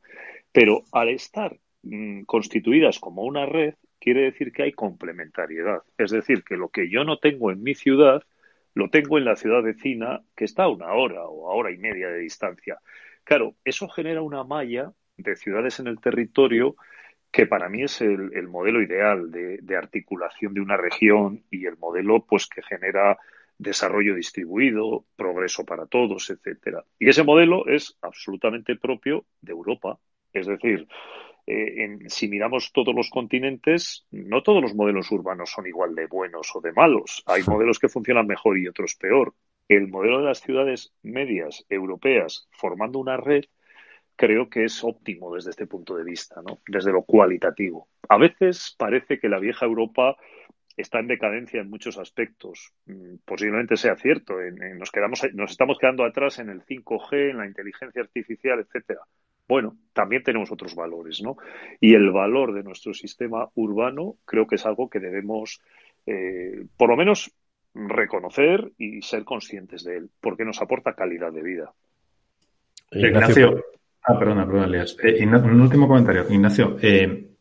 Pero al estar mm, constituidas como una red, quiere decir que hay complementariedad. Es decir, que lo que yo no tengo en mi ciudad, lo tengo en la ciudad vecina, que está a una hora o a hora y media de distancia. Claro, eso genera una malla de ciudades en el territorio que para mí es el, modelo ideal de, de, articulación de una región y el modelo pues que genera desarrollo distribuido, progreso para todos, etcétera. Y ese modelo es absolutamente propio de Europa. Es decir, eh, si miramos todos los continentes, no todos los modelos urbanos son igual de buenos o de malos. Hay modelos que funcionan mejor y otros peor. El modelo de las ciudades medias europeas formando una red creo que es óptimo desde este punto de vista, ¿no? desde lo cualitativo. A veces parece que la vieja Europa está en decadencia en muchos aspectos. Mm, posiblemente sea cierto. nos, quedamos, nos estamos quedando atrás en el 5G, en la inteligencia artificial, etcétera. Bueno, también tenemos otros valores, ¿no? Y el valor de nuestro sistema urbano creo que es algo que debemos, eh, por lo menos, reconocer y ser conscientes de él, porque nos aporta calidad de vida. Ignacio, ah, perdona, perdona, Elias. Eh, un último comentario. Ignacio, eh,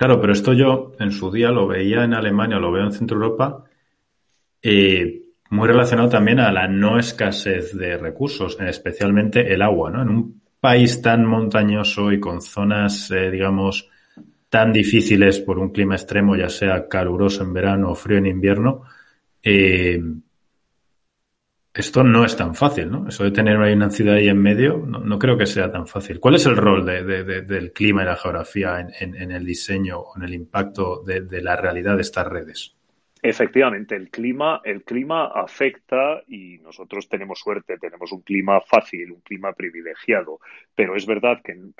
Claro, pero esto yo en su día lo veía en Alemania, lo veo en Centro Europa, eh, muy relacionado también a la no escasez de recursos, especialmente el agua, ¿no? En un país tan montañoso y con zonas, eh, digamos, tan difíciles por un clima extremo, ya sea caluroso en verano o frío en invierno, eh, esto no es tan fácil, ¿no? Eso de tener una ciudad ahí en medio, no, creo que sea tan fácil. ¿Cuál es el rol del clima y la geografía en, el diseño o en el impacto de la realidad de estas redes? Efectivamente, el clima, el clima afecta y nosotros tenemos suerte, tenemos un clima fácil, un clima privilegiado, pero es verdad que en,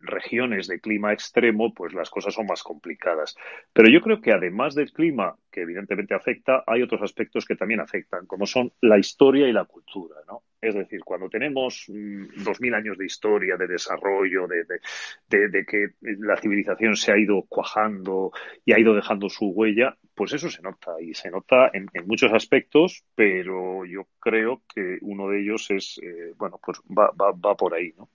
regiones de clima extremo, pues las cosas son más complicadas. Pero yo creo que además del clima, que evidentemente afecta, hay otros aspectos que también afectan, como son la historia y la cultura, ¿no? Es decir, cuando tenemos mm, dos mil años de historia, de desarrollo, de, de, que la civilización se ha ido cuajando y ha ido dejando su huella, pues eso se nota y se nota en, muchos aspectos, pero yo creo que uno de ellos es, eh, bueno, pues va, va, va por ahí, ¿no?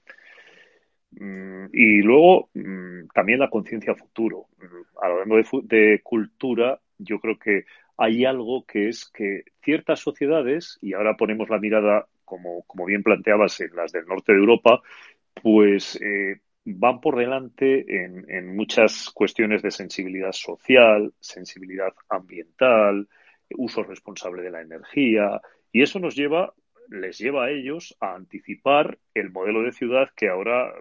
Mm, y luego mm, también la conciencia futuro. Hablando de, de cultura, yo creo que hay algo que es que ciertas sociedades, y ahora ponemos la mirada como, como bien planteabas, en las del norte de Europa, pues eh, van por delante en, en, muchas cuestiones de sensibilidad social, sensibilidad ambiental, uso responsable de la energía, y eso nos lleva, les lleva a ellos a anticipar el modelo de ciudad que ahora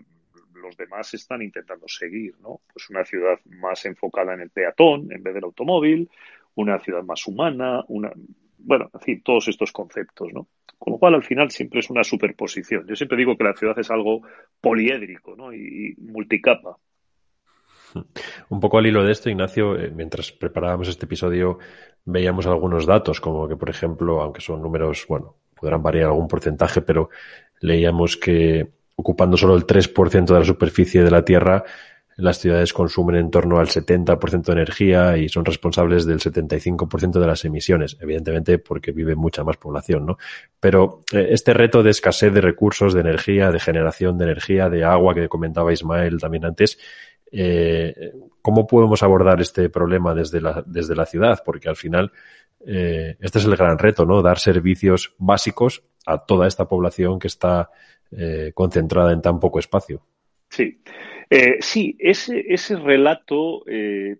los demás están intentando seguir, ¿no? Pues una ciudad más enfocada en el peatón en vez del automóvil, una ciudad más humana, una, bueno, en fin, todos estos conceptos, ¿no? Con lo cual, al final, siempre es una superposición. Yo siempre digo que la ciudad es algo poliédrico ¿no? y, multicapa. Un poco al hilo de esto, Ignacio, eh, mientras preparábamos este episodio, veíamos algunos datos, como que, por ejemplo, aunque son números, bueno, podrán variar algún porcentaje, pero leíamos que ocupando solo el 3% de la superficie de la Tierra, las ciudades consumen en torno al 70% de energía y son responsables del 75% de las emisiones, evidentemente porque vive mucha más población, ¿no? Pero eh, este reto de escasez de recursos, de energía, de generación de energía, de agua que comentaba Ismael también antes, eh, ¿cómo podemos abordar este problema desde la, desde la ciudad? Porque al final eh, este es el gran reto, ¿no? Dar servicios básicos a toda esta población que está concentrada en tan poco espacio. Sí. Eh, sí, ese, ese relato eh,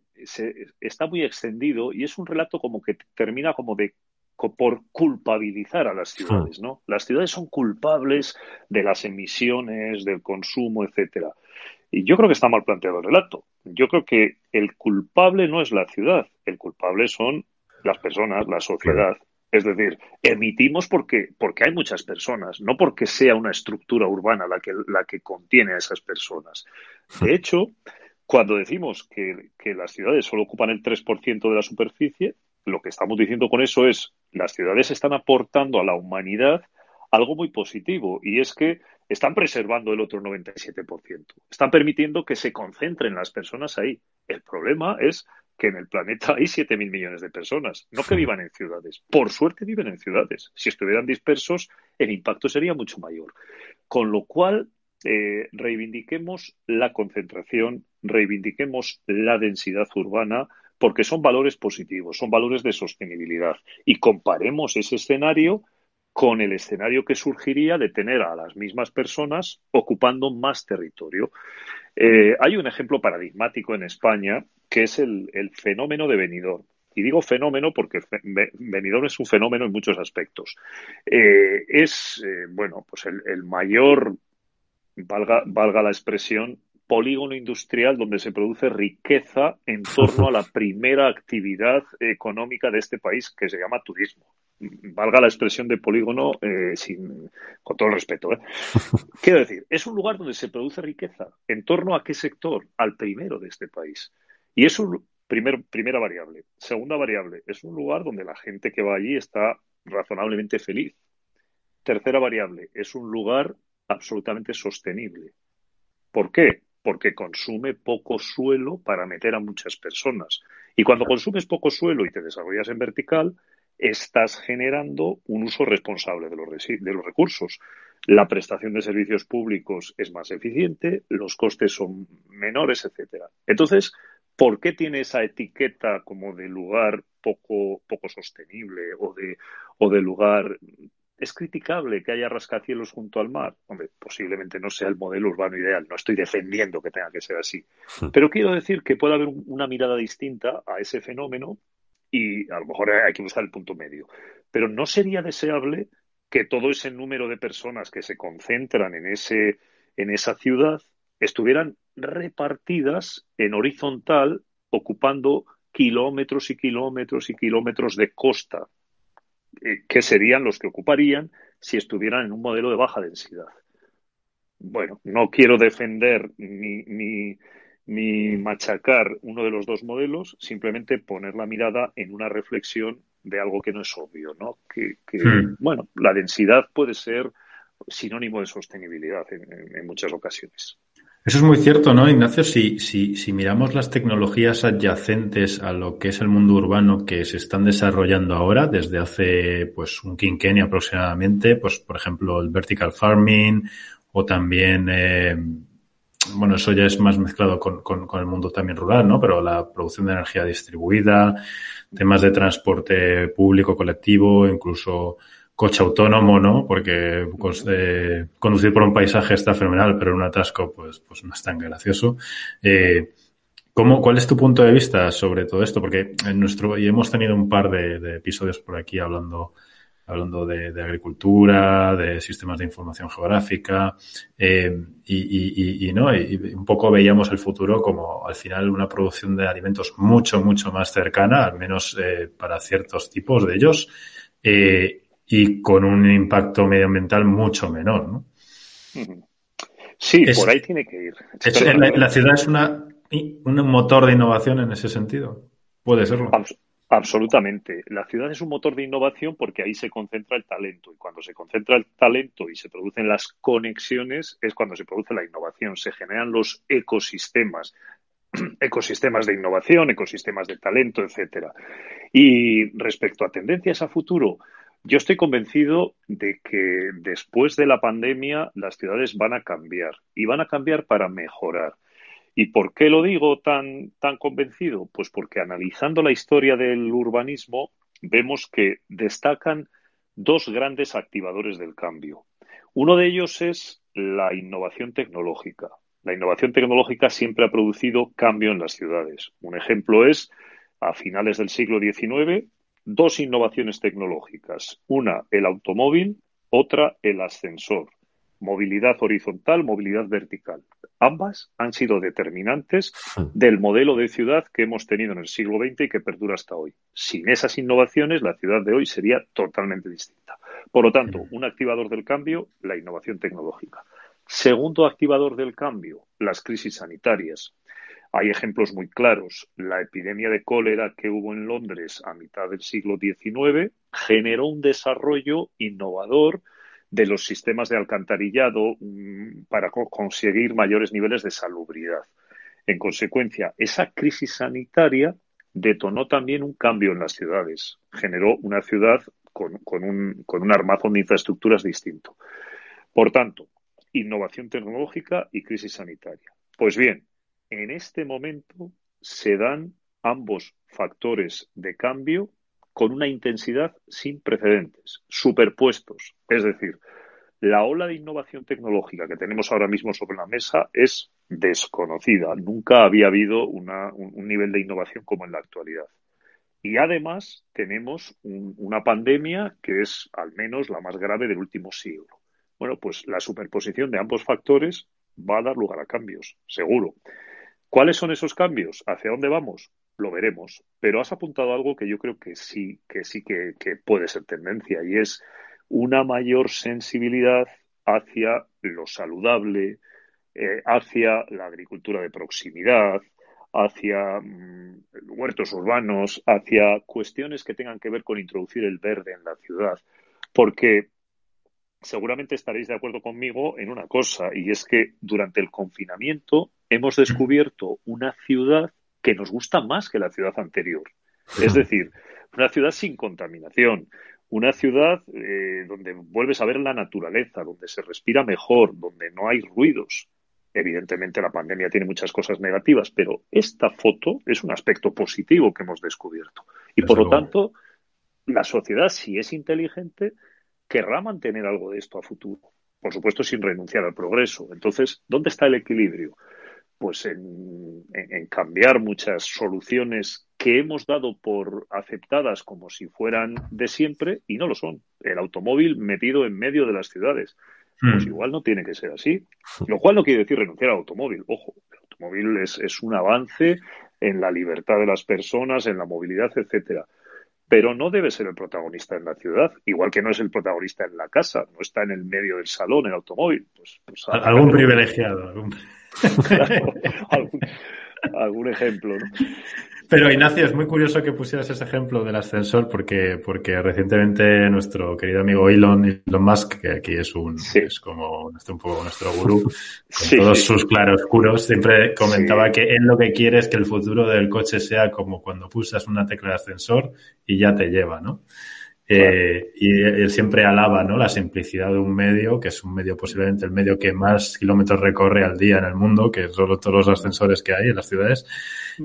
está muy extendido y es un relato como que termina como de por culpabilizar a las ciudades, ¿no? Las ciudades son culpables de las emisiones, del consumo, etcétera. Y yo creo que está mal planteado el relato. Yo creo que el culpable no es la ciudad, el culpable son las personas, la sociedad. Es decir, emitimos porque, porque hay muchas personas, no porque sea una estructura urbana la que, la que contiene a esas personas. De hecho, cuando decimos que, que las ciudades solo ocupan el 3% de la superficie, lo que estamos diciendo con eso es las ciudades están aportando a la humanidad algo muy positivo y es que están preservando el otro 97%. Están permitiendo que se concentren las personas ahí. El problema es que en el planeta hay 7.000 millones de personas, no que vivan en ciudades. Por suerte viven en ciudades. Si estuvieran dispersos, el impacto sería mucho mayor. Con lo cual, eh, reivindiquemos la concentración, reivindiquemos la densidad urbana, porque son valores positivos, son valores de sostenibilidad. Y comparemos ese escenario con el escenario que surgiría de tener a las mismas personas ocupando más territorio. Eh, hay un ejemplo paradigmático en España que es el, fenómeno de Benidorm. Y digo fenómeno porque Benidorm es un fenómeno en muchos aspectos. Eh, es, eh, bueno, pues el, mayor, valga, valga la expresión, polígono industrial donde se produce riqueza en torno a la primera actividad económica de este país, que se llama turismo. Valga la expresión de polígono eh, sin, con todo el respeto. ¿eh? Quiero decir, es un lugar donde se produce riqueza. ¿En torno a qué sector? Al primero de este país. Y es un primer, primera variable. Segunda variable, es un lugar donde la gente que va allí está razonablemente feliz. Tercera variable, es un lugar absolutamente sostenible. ¿Por qué? Porque consume poco suelo para meter a muchas personas. Y cuando consumes poco suelo y te desarrollas en vertical, estás generando un uso responsable de los, de los recursos. La prestación de servicios públicos es más eficiente, los costes son menores, etcétera. Entonces, ¿por qué tiene esa etiqueta como de lugar poco, poco sostenible o de, o de lugar ¿Es criticable que haya rascacielos junto al mar? Hombre, posiblemente no sea el modelo urbano ideal, no estoy defendiendo que tenga que ser así. Hmm. Pero quiero decir que puede haber una mirada distinta a ese fenómeno y a lo mejor hay que buscar el punto medio. Pero no sería deseable que todo ese número de personas que se concentran en, ese, en esa ciudad estuvieran repartidas en horizontal, ocupando kilómetros y kilómetros y kilómetros de costa eh, que serían los que ocuparían si estuvieran en un modelo de baja densidad. Bueno, no quiero defender ni, ni, machacar uno de los dos modelos, simplemente poner la mirada en una reflexión de algo que no es obvio, ¿no? Que, hmm. bueno, la densidad puede ser sinónimo de sostenibilidad en muchas ocasiones. Eso es muy cierto, ¿no, Ignacio? Si, si, si miramos las tecnologías adyacentes a lo que es el mundo urbano que se están desarrollando ahora, desde hace pues un quinquenio aproximadamente, pues por ejemplo el vertical farming o también, eh, bueno, eso ya es más mezclado con, con, con el mundo también rural, ¿no? Pero la producción de energía distribuida, temas de transporte público, colectivo, incluso coche autónomo, ¿no? Porque pues, eh, conducir por un paisaje está fenomenal, pero en un atasco, pues, pues no es tan gracioso. Eh, ¿cómo, ¿Cuál es tu punto de vista sobre todo esto? Porque en nuestro, y hemos tenido un par de, episodios por aquí hablando, hablando de, agricultura, de sistemas de información geográfica, eh, y, y, y, ¿no? Y, un poco veíamos el futuro como al final una producción de alimentos mucho, mucho más cercana, al menos para ciertos tipos de ellos. Y con un impacto medioambiental mucho menor, ¿no? Sí, por ahí tiene que ir. la, ciudad es una, un motor de innovación en ese sentido. Puede serlo. absolutamente. La ciudad es un motor de innovación porque ahí se concentra el talento. Y cuando se concentra el talento y se producen las conexiones, es cuando se produce la innovación. Se generan los ecosistemas ecosistemas de innovación, ecosistemas de talento, etcétera. Y respecto a tendencias a futuro, yo estoy convencido de que después de la pandemia las ciudades van a cambiar y van a cambiar para mejorar. ¿Y por qué lo digo tan, tan convencido? Pues porque analizando la historia del urbanismo vemos que destacan dos grandes activadores del cambio. Uno de ellos es la innovación tecnológica. La innovación tecnológica siempre ha producido cambio en las ciudades. Un ejemplo es, a finales del siglo XIX, dos innovaciones tecnológicas. Una, el automóvil, otra, el ascensor. Movilidad horizontal, movilidad vertical. Ambas han sido determinantes del modelo de ciudad que hemos tenido en el siglo XX y que perdura hasta hoy. Sin esas innovaciones, la ciudad de hoy sería totalmente distinta. Por lo tanto, un activador del cambio, la innovación tecnológica. Segundo activador del cambio, las crisis sanitarias. Hay ejemplos muy claros. La epidemia de cólera que hubo en Londres a mitad del siglo XIX generó un desarrollo innovador de los sistemas de alcantarillado mm, para conseguir mayores niveles de salubridad. En consecuencia, esa crisis sanitaria detonó también un cambio en las ciudades. Generó una ciudad con, un, con un armazón de infraestructuras distinto. Por tanto, innovación tecnológica y crisis sanitaria. Pues bien, en este momento se dan ambos factores de cambio con una intensidad sin precedentes, superpuestos. Es decir, la ola de innovación tecnológica que tenemos ahora mismo sobre la mesa es desconocida. Nunca había habido un, nivel de innovación como en la actualidad. Y además tenemos una pandemia que es al menos la más grave del último siglo. Bueno, pues la superposición de ambos factores va a dar lugar a cambios, seguro. ¿Cuáles son esos cambios? ¿Hacia dónde vamos? Lo veremos. Pero has apuntado algo que yo creo que sí, que sí que, puede ser tendencia y es una mayor sensibilidad hacia lo saludable, eh, hacia la agricultura de proximidad, hacia mm, huertos urbanos, hacia cuestiones que tengan que ver con introducir el verde en la ciudad. Porque seguramente estaréis de acuerdo conmigo en una cosa, y es que durante el confinamiento hemos descubierto una ciudad que nos gusta más que la ciudad anterior. Es decir, una ciudad sin contaminación, una ciudad eh, donde vuelves a ver la naturaleza, donde se respira mejor, donde no hay ruidos. Evidentemente la pandemia tiene muchas cosas negativas, pero esta foto es un aspecto positivo que hemos descubierto. Y por lo tanto, la sociedad, si es inteligente, querrá mantener algo de esto a futuro. Por supuesto, sin renunciar al progreso. Entonces, ¿dónde está el equilibrio? Pues en, cambiar muchas soluciones que hemos dado por aceptadas como si fueran de siempre y no lo son. El automóvil metido en medio de las ciudades. Pues hmm. igual no tiene que ser así. Lo cual no quiere decir renunciar al automóvil. Ojo, el automóvil es, es un avance en la libertad de las personas, en la movilidad, etcétera pero no debe ser el protagonista en la ciudad, igual que no es el protagonista en la casa, no está en el medio del salón, el automóvil. Pues, pues algún privilegiado. Algún... algún, ejemplo. ¿no? Pero Ignacio, es muy curioso que pusieras ese ejemplo del ascensor porque, porque recientemente nuestro querido amigo Elon, Elon Musk, que aquí es un es como un poco nuestro gurú, con todos sus claroscuros, siempre comentaba que él lo que quiere es que el futuro del coche sea como cuando pulsas una tecla de ascensor y ya te lleva, ¿no? Eh, y él siempre alaba ¿no? la simplicidad de un medio, que es un medio posiblemente el medio que más kilómetros recorre al día en el mundo, que son todos los ascensores que hay en las ciudades.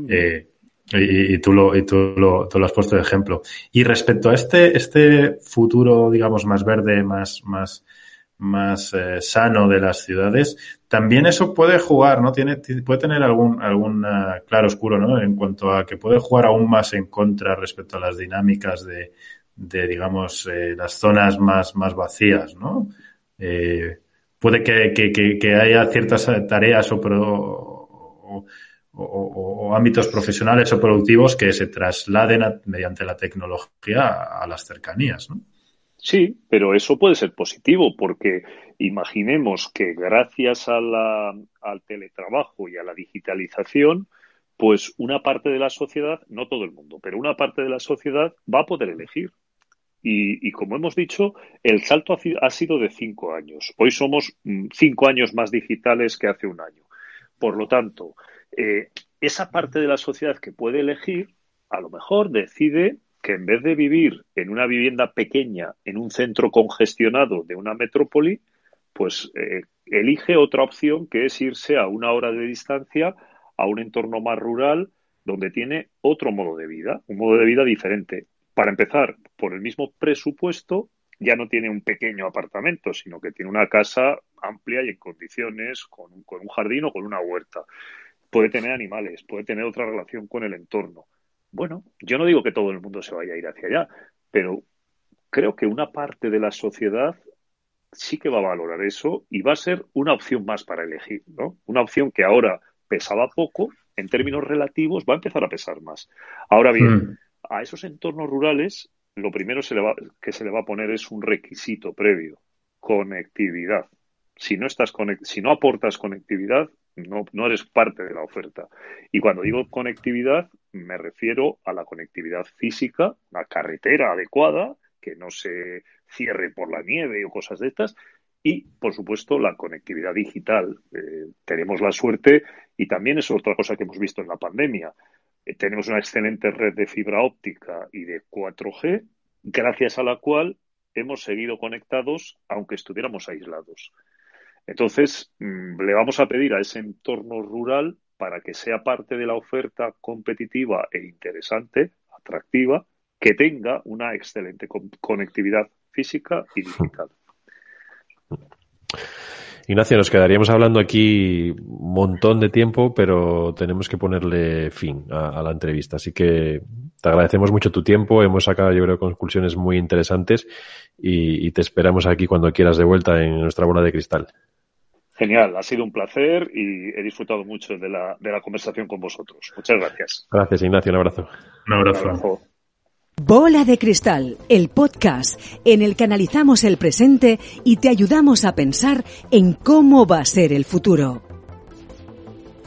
Eh, y, tú, lo, y tú, lo, tú lo has puesto de ejemplo. Y respecto a este, este futuro, digamos, más verde, más, más, más eh, sano de las ciudades, también eso puede jugar, ¿no? Tiene, puede tener algún, algún claro oscuro, ¿no? En cuanto a que puede jugar aún más en contra respecto a las dinámicas de, de digamos, eh, las zonas más, más vacías, ¿no? Eh, puede que, que, que, haya ciertas tareas o, o, o, ámbitos profesionales o productivos que se trasladen mediante la tecnología a, las cercanías, ¿no? Sí, pero eso puede ser positivo porque imaginemos que gracias a al teletrabajo y a la digitalización, pues una parte de la sociedad, no todo el mundo, pero una parte de la sociedad va a poder elegir. Y, y como hemos dicho, el salto ha, sido de cinco años. Hoy somos mm, cinco años más digitales que hace un año. Por lo tanto, eh, esa parte de la sociedad que puede elegir, a lo mejor decide que en vez de vivir en una vivienda pequeña, en un centro congestionado de una metrópoli, pues eh, elige otra opción que es irse a una hora de distancia a un entorno más rural donde tiene otro modo de vida, un modo de vida diferente. Para empezar, por el mismo presupuesto, ya no tiene un pequeño apartamento, sino que tiene una casa amplia y en condiciones, con un jardín o con una huerta puede tener animales, puede tener otra relación con el entorno. Bueno, yo no digo que todo el mundo se vaya a ir hacia allá, pero creo que una parte de la sociedad sí que va a valorar eso y va a ser una opción más para elegir, ¿no? Una opción que ahora pesaba poco, en términos relativos va a empezar a pesar más. Ahora bien, hmm. A esos entornos rurales lo primero que se le va a poner es un requisito previo, conectividad. Si no, estás si no aportas conectividad, no, eres parte de la oferta. Y cuando digo conectividad, me refiero a la conectividad física, la carretera adecuada, que no se cierre por la nieve o cosas de estas, y, por supuesto, la conectividad digital. Eh, tenemos la suerte, y también es otra cosa que hemos visto en la pandemia, tenemos una excelente red de fibra óptica y de 4G, gracias a la cual hemos seguido conectados aunque estuviéramos aislados. Entonces, mm, le vamos a pedir a ese entorno rural para que sea parte de la oferta competitiva e interesante, atractiva, que tenga una excelente conectividad física y digital. Ignacio, nos quedaríamos hablando aquí un montón de tiempo, pero tenemos que ponerle fin a, la entrevista. Así que te agradecemos mucho tu tiempo. Hemos sacado, yo creo, conclusiones muy interesantes y te esperamos aquí cuando quieras de vuelta en nuestra bola de cristal. Genial, ha sido un placer y he disfrutado mucho de la, de la conversación con vosotros. Muchas gracias. Gracias, Ignacio. Un abrazo. Un abrazo. Un abrazo. Bola de Cristal, el podcast en el que analizamos el presente y te ayudamos a pensar en cómo va a ser el futuro.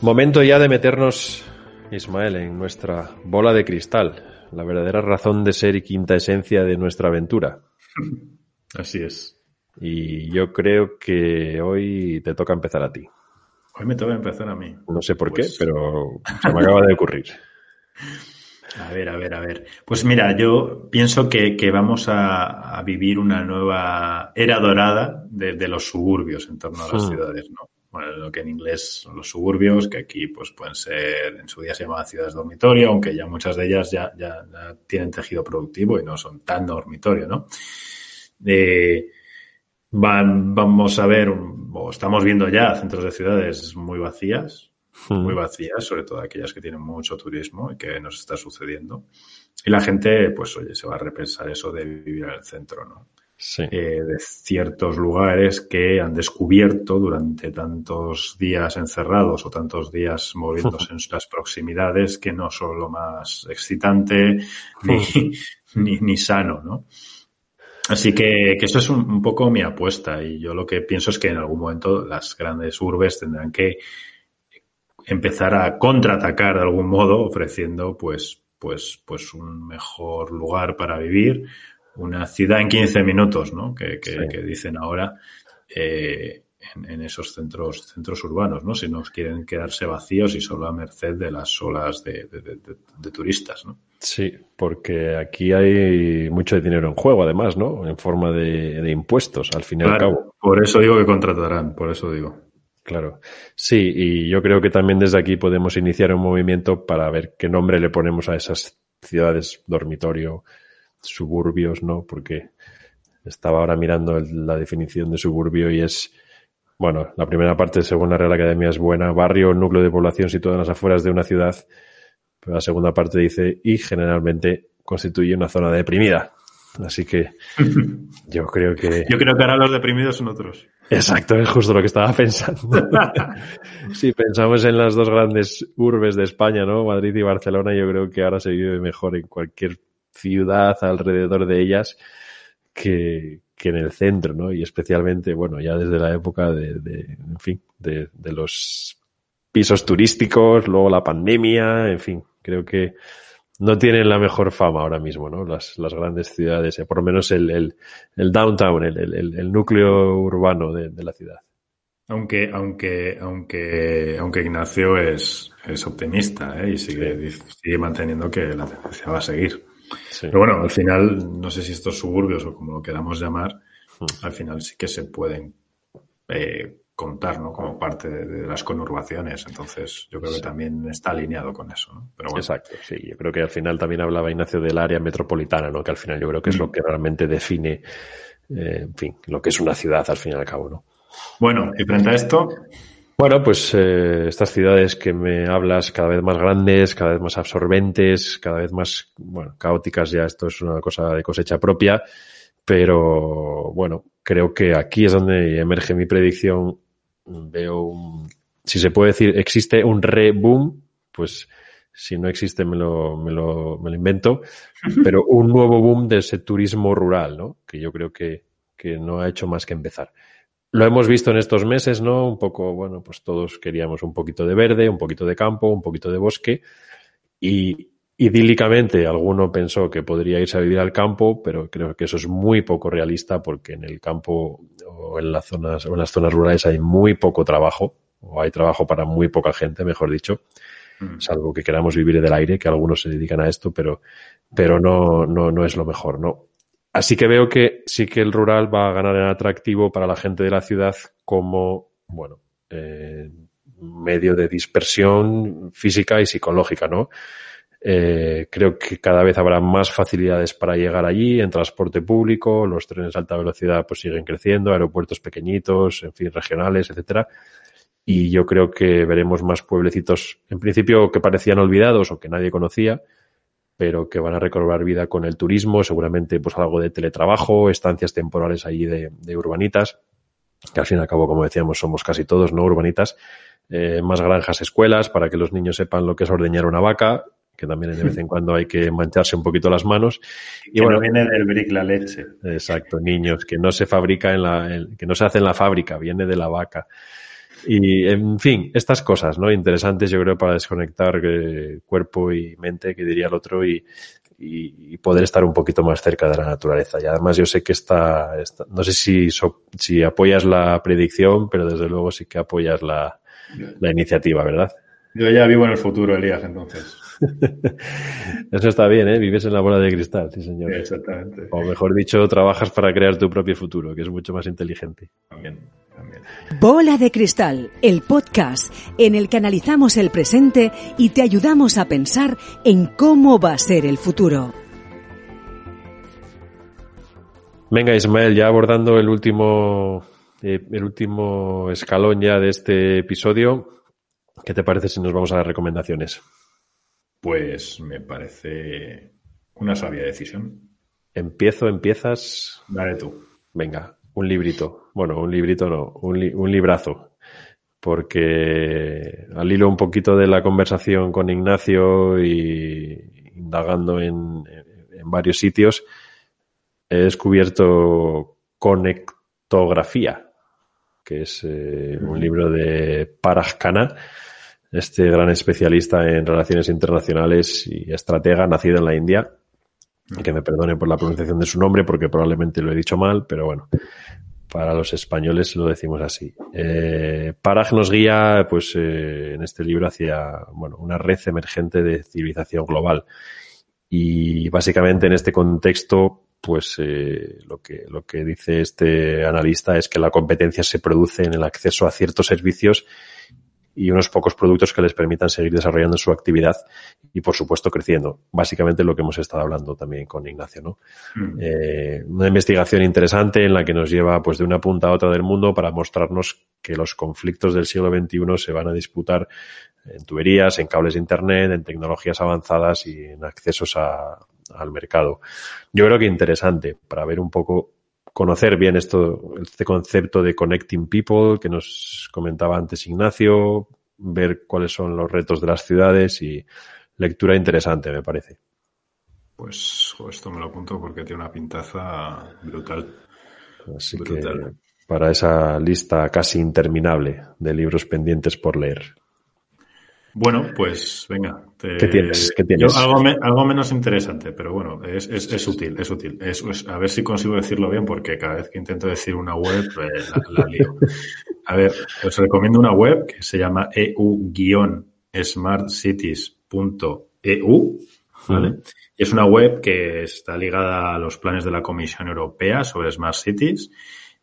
Momento ya de meternos, Ismael, en nuestra bola de cristal, la verdadera razón de ser y quinta esencia de nuestra aventura. Así es. Y yo creo que hoy te toca empezar a ti. Hoy me toca empezar a mí. No sé por qué, pues pero se me acaba de ocurrir. A ver, a ver, a ver. Pues mira, yo pienso que, vamos a, vivir una nueva era dorada de, los suburbios en torno a las hmm. ciudades, ¿no? Bueno, lo que en inglés son los suburbios, que aquí pues pueden ser, en su día se llamaban ciudades dormitorio, aunque ya muchas de ellas ya, ya, tienen tejido productivo y no son tan dormitorio, ¿no? Eh, van, vamos a ver, o estamos viendo ya centros de ciudades muy vacías, muy vacías, sobre todo aquellas que tienen mucho turismo y que nos está sucediendo. Y la gente, pues oye, se va a repensar eso de vivir en el centro, ¿no? Sí. Eh, de ciertos lugares que han descubierto durante tantos días encerrados o tantos días moviéndose en las proximidades que no son lo más excitante ni, ni, ni sano, ¿no? Así que, que eso es un, un, poco mi apuesta y yo lo que pienso es que en algún momento las grandes urbes tendrán que empezar a contraatacar de algún modo, ofreciendo pues, pues, pues un mejor lugar para vivir, una ciudad en 15 minutos, ¿no? Que, que, dicen ahora eh, en, esos centros, centros urbanos, ¿no? Si no quieren quedarse vacíos y solo a merced de las olas de, de, turistas, ¿no? Sí, porque aquí hay mucho dinero en juego, además, ¿no? En forma de, impuestos, al fin y al cabo. Por eso digo que contratarán, por eso digo. Claro. Sí, y yo creo que también desde aquí podemos iniciar un movimiento para ver qué nombre le ponemos a esas ciudades dormitorio, suburbios, ¿no? Porque estaba ahora mirando la definición de suburbio y es, bueno, la primera parte, según la Real Academia, es buena, barrio, núcleo de población situado en las afueras de una ciudad. Pero la segunda parte dice, y generalmente constituye una zona deprimida. Así que yo creo que... Yo creo que ahora los deprimidos son otros. Exacto, es justo lo que estaba pensando. si pensamos en las dos grandes urbes de España, ¿no? Madrid y Barcelona, yo creo que ahora se vive mejor en cualquier ciudad alrededor de ellas que, que en el centro, ¿no? Y especialmente, bueno, ya desde la época de, de en fin, de, de los pisos turísticos, luego la pandemia, en fin, creo que no tienen la mejor fama ahora mismo, ¿no? Las, las grandes ciudades, eh, por lo menos el, el, el downtown, el, el, el, núcleo urbano de, de, la ciudad. Aunque, aunque, aunque, aunque Ignacio es, es optimista ¿eh? y sigue, sigue manteniendo que la tendencia va a seguir. Sí. Pero bueno, al final, no sé si estos suburbios o como lo queramos llamar, hmm. al final sí que se pueden eh, contar, ¿no? Como parte de, las conurbaciones. Entonces, yo creo que también está alineado con eso, ¿no? Pero Exacto, sí. Yo creo que al final también hablaba Ignacio del área metropolitana, ¿no? Que al final yo creo que es lo mm. que realmente define, eh, en fin, lo que es una ciudad al fin y al cabo, ¿no? Bueno, y frente a esto. Bueno, pues eh, estas ciudades que me hablas cada vez más grandes, cada vez más absorbentes, cada vez más, bueno, caóticas, ya esto es una cosa de cosecha propia, pero bueno, creo que aquí es donde emerge mi predicción veo un, si se puede decir, existe un reboom, pues si no existe me lo, me lo, me lo invento, pero un nuevo boom de ese turismo rural, ¿no? Que yo creo que, que no ha hecho más que empezar. Lo hemos visto en estos meses, ¿no? Un poco, bueno, pues todos queríamos un poquito de verde, un poquito de campo, un poquito de bosque y idílicamente alguno pensó que podría irse a vivir al campo, pero creo que eso es muy poco realista porque en el campo o en las zonas, o en las zonas rurales hay muy poco trabajo, o hay trabajo para muy poca gente, mejor dicho, mm. salvo que queramos vivir del aire, que algunos se dedican a esto, pero, pero no, no, no es lo mejor, ¿no? Así que veo que sí que el rural va a ganar en atractivo para la gente de la ciudad como, bueno, eh, medio de dispersión física y psicológica, ¿no? Eh, creo que cada vez habrá más facilidades para llegar allí en transporte público, los trenes de alta velocidad pues siguen creciendo, aeropuertos pequeñitos, en fin, regionales, etcétera. Y yo creo que veremos más pueblecitos, en principio, que parecían olvidados o que nadie conocía, pero que van a recobrar vida con el turismo, seguramente pues algo de teletrabajo, estancias temporales allí de, de urbanitas. que al fin y al cabo, como decíamos, somos casi todos, ¿no? Urbanitas, eh, más granjas, escuelas, para que los niños sepan lo que es ordeñar una vaca, que también de vez en cuando hay que mancharse un poquito las manos. Y bueno, viene del brick la leche. Exacto, niños, que no se fabrica en la, que no se hace en la fábrica, viene de la vaca. Y, en fin, estas cosas, ¿no? Interesantes, yo creo, para desconectar eh, cuerpo y mente, que diría el otro, y, y, poder estar un poquito más cerca de la naturaleza. Y además yo sé que está, no sé si, si apoyas la predicción, pero desde luego sí que apoyas la, la iniciativa, ¿verdad? Yo ya vivo en el futuro, Elías, entonces. Eso está bien, ¿eh? Vives en la bola de cristal, sí, señor. exactamente. O mejor dicho, trabajas para crear tu propio futuro, que es mucho más inteligente. También, también. Bola de Cristal, el podcast en el que analizamos el presente y te ayudamos a pensar en cómo va a ser el futuro. Venga, Ismael, ya abordando el último, eh, el último escalón ya de este episodio, ¿qué te parece si nos vamos a las recomendaciones? Pues me parece una sabia decisión. Empiezo, empiezas. Dale tú. Venga, un librito. Bueno, un librito no, un, un librazo. Porque al hilo un poquito de la conversación con Ignacio y indagando en, en varios sitios, he descubierto Conectografía, que es eh, un libro de Khanna este gran especialista en relaciones internacionales y estratega nacido en la India. Y que me perdone por la pronunciación de su nombre porque probablemente lo he dicho mal, pero bueno, para los españoles lo decimos así. Eh, Parag nos guía, pues, eh, en este libro hacia, bueno, una red emergente de civilización global. Y básicamente en este contexto, pues, eh, lo que, lo que dice este analista es que la competencia se produce en el acceso a ciertos servicios y unos pocos productos que les permitan seguir desarrollando su actividad y, por supuesto, creciendo. Básicamente lo que hemos estado hablando también con Ignacio, ¿no? Mm. Eh, una investigación interesante en la que nos lleva, pues, de una punta a otra del mundo para mostrarnos que los conflictos del siglo XXI se van a disputar en tuberías, en cables de Internet, en tecnologías avanzadas y en accesos a, al mercado. Yo creo que interesante para ver un poco conocer bien esto, este concepto de connecting people que nos comentaba antes Ignacio, ver cuáles son los retos de las ciudades y lectura interesante, me parece. Pues esto me lo apunto porque tiene una pintaza brutal. Así que para esa lista casi interminable de libros pendientes por leer. Bueno, pues venga. ¿Qué tienes? ¿Qué tienes? algo, menos interesante, pero bueno, es, es, útil, es útil. Es, a ver si consigo decirlo bien, porque cada vez que intento decir una web, eh, la, lío. A ver, os recomiendo una web que se llama eu-smartcities.eu, ¿vale? Y es una web que está ligada a los planes de la Comisión Europea sobre Smart Cities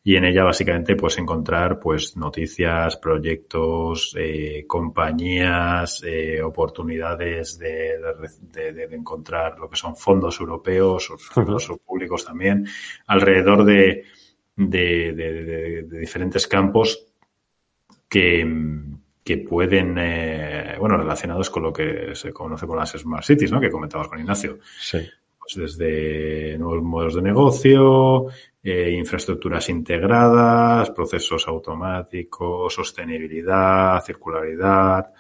y en ella básicamente puedes encontrar pues noticias, proyectos, eh, compañías, eh, oportunidades de, de, de, encontrar lo que son fondos europeos o fondos públicos también alrededor de, de, diferentes campos que, que pueden, eh, bueno, relacionados con lo que se conoce como las Smart Cities, ¿no? Que comentabas con Ignacio. Sí. Pues desde nuevos modelos de negocio, eh, infraestructuras integradas, procesos automáticos, sostenibilidad, circularidad,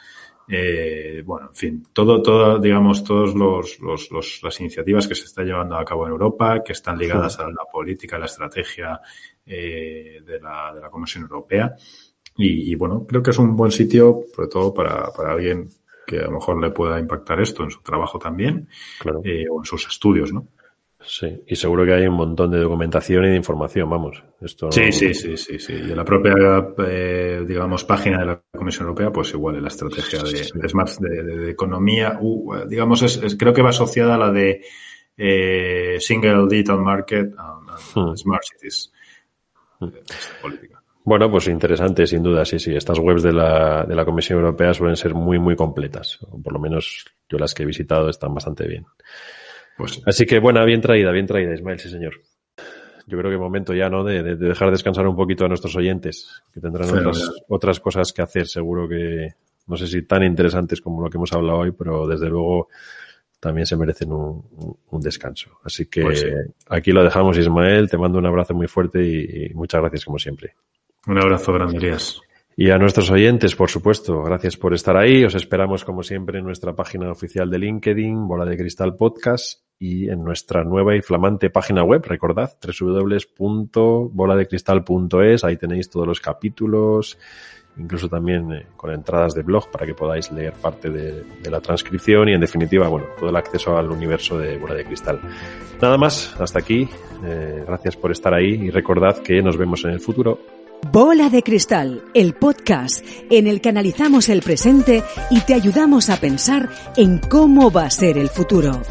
eh, bueno, en fin, todo, todo, digamos, todos los, los, las iniciativas que se están llevando a cabo en Europa, que están ligadas a la política, a la estrategia eh, de, la, de la Comisión Europea. Y, y, bueno, creo que es un buen sitio, sobre todo para, para alguien que a lo mejor le pueda impactar esto en su trabajo también, claro. eh, o en sus estudios, ¿no? Sí, y seguro que hay un montón de documentación y de información, vamos. Esto sí, sí, sí, sí, sí. Y en la propia, eh, digamos, página de la Comisión Europea, pues igual en la estrategia de, Smart, de, economía, uh, digamos, es, creo que va asociada a la de eh, Single Digital Market and, hmm. Smart Cities. Hmm. Bueno, pues interesante, sin duda, sí, sí. Estas webs de la, de la Comisión Europea suelen ser muy, muy completas. Por lo menos yo las que he visitado están bastante bien. Pues, Así que buena, bien traída, bien traída, Ismael, sí señor. Yo creo que momento ya, ¿no? De, dejar descansar un poquito a nuestros oyentes, que tendrán otras, otras cosas que hacer, seguro que, no sé si tan interesantes como lo que hemos hablado hoy, pero desde luego también se merecen un, un descanso. Así que pues aquí lo dejamos, Ismael. Te mando un abrazo muy fuerte y, y muchas gracias como siempre. Un abrazo grande, Elías. Y a nuestros oyentes, por supuesto, gracias por estar ahí. Os esperamos, como siempre, en nuestra página oficial de LinkedIn, Bola de Cristal Podcast, y en nuestra nueva y flamante página web, recordad, www.boladecristal.es. Ahí tenéis todos los capítulos, incluso también eh, con entradas de blog para que podáis leer parte de, la transcripción y, en definitiva, bueno, todo el acceso al universo de Bola de Cristal. Nada más, hasta aquí. Eh, gracias por estar ahí y recordad que nos vemos en el futuro. Bola de Cristal, el podcast en el que analizamos el presente y te ayudamos a pensar en cómo va a ser el futuro.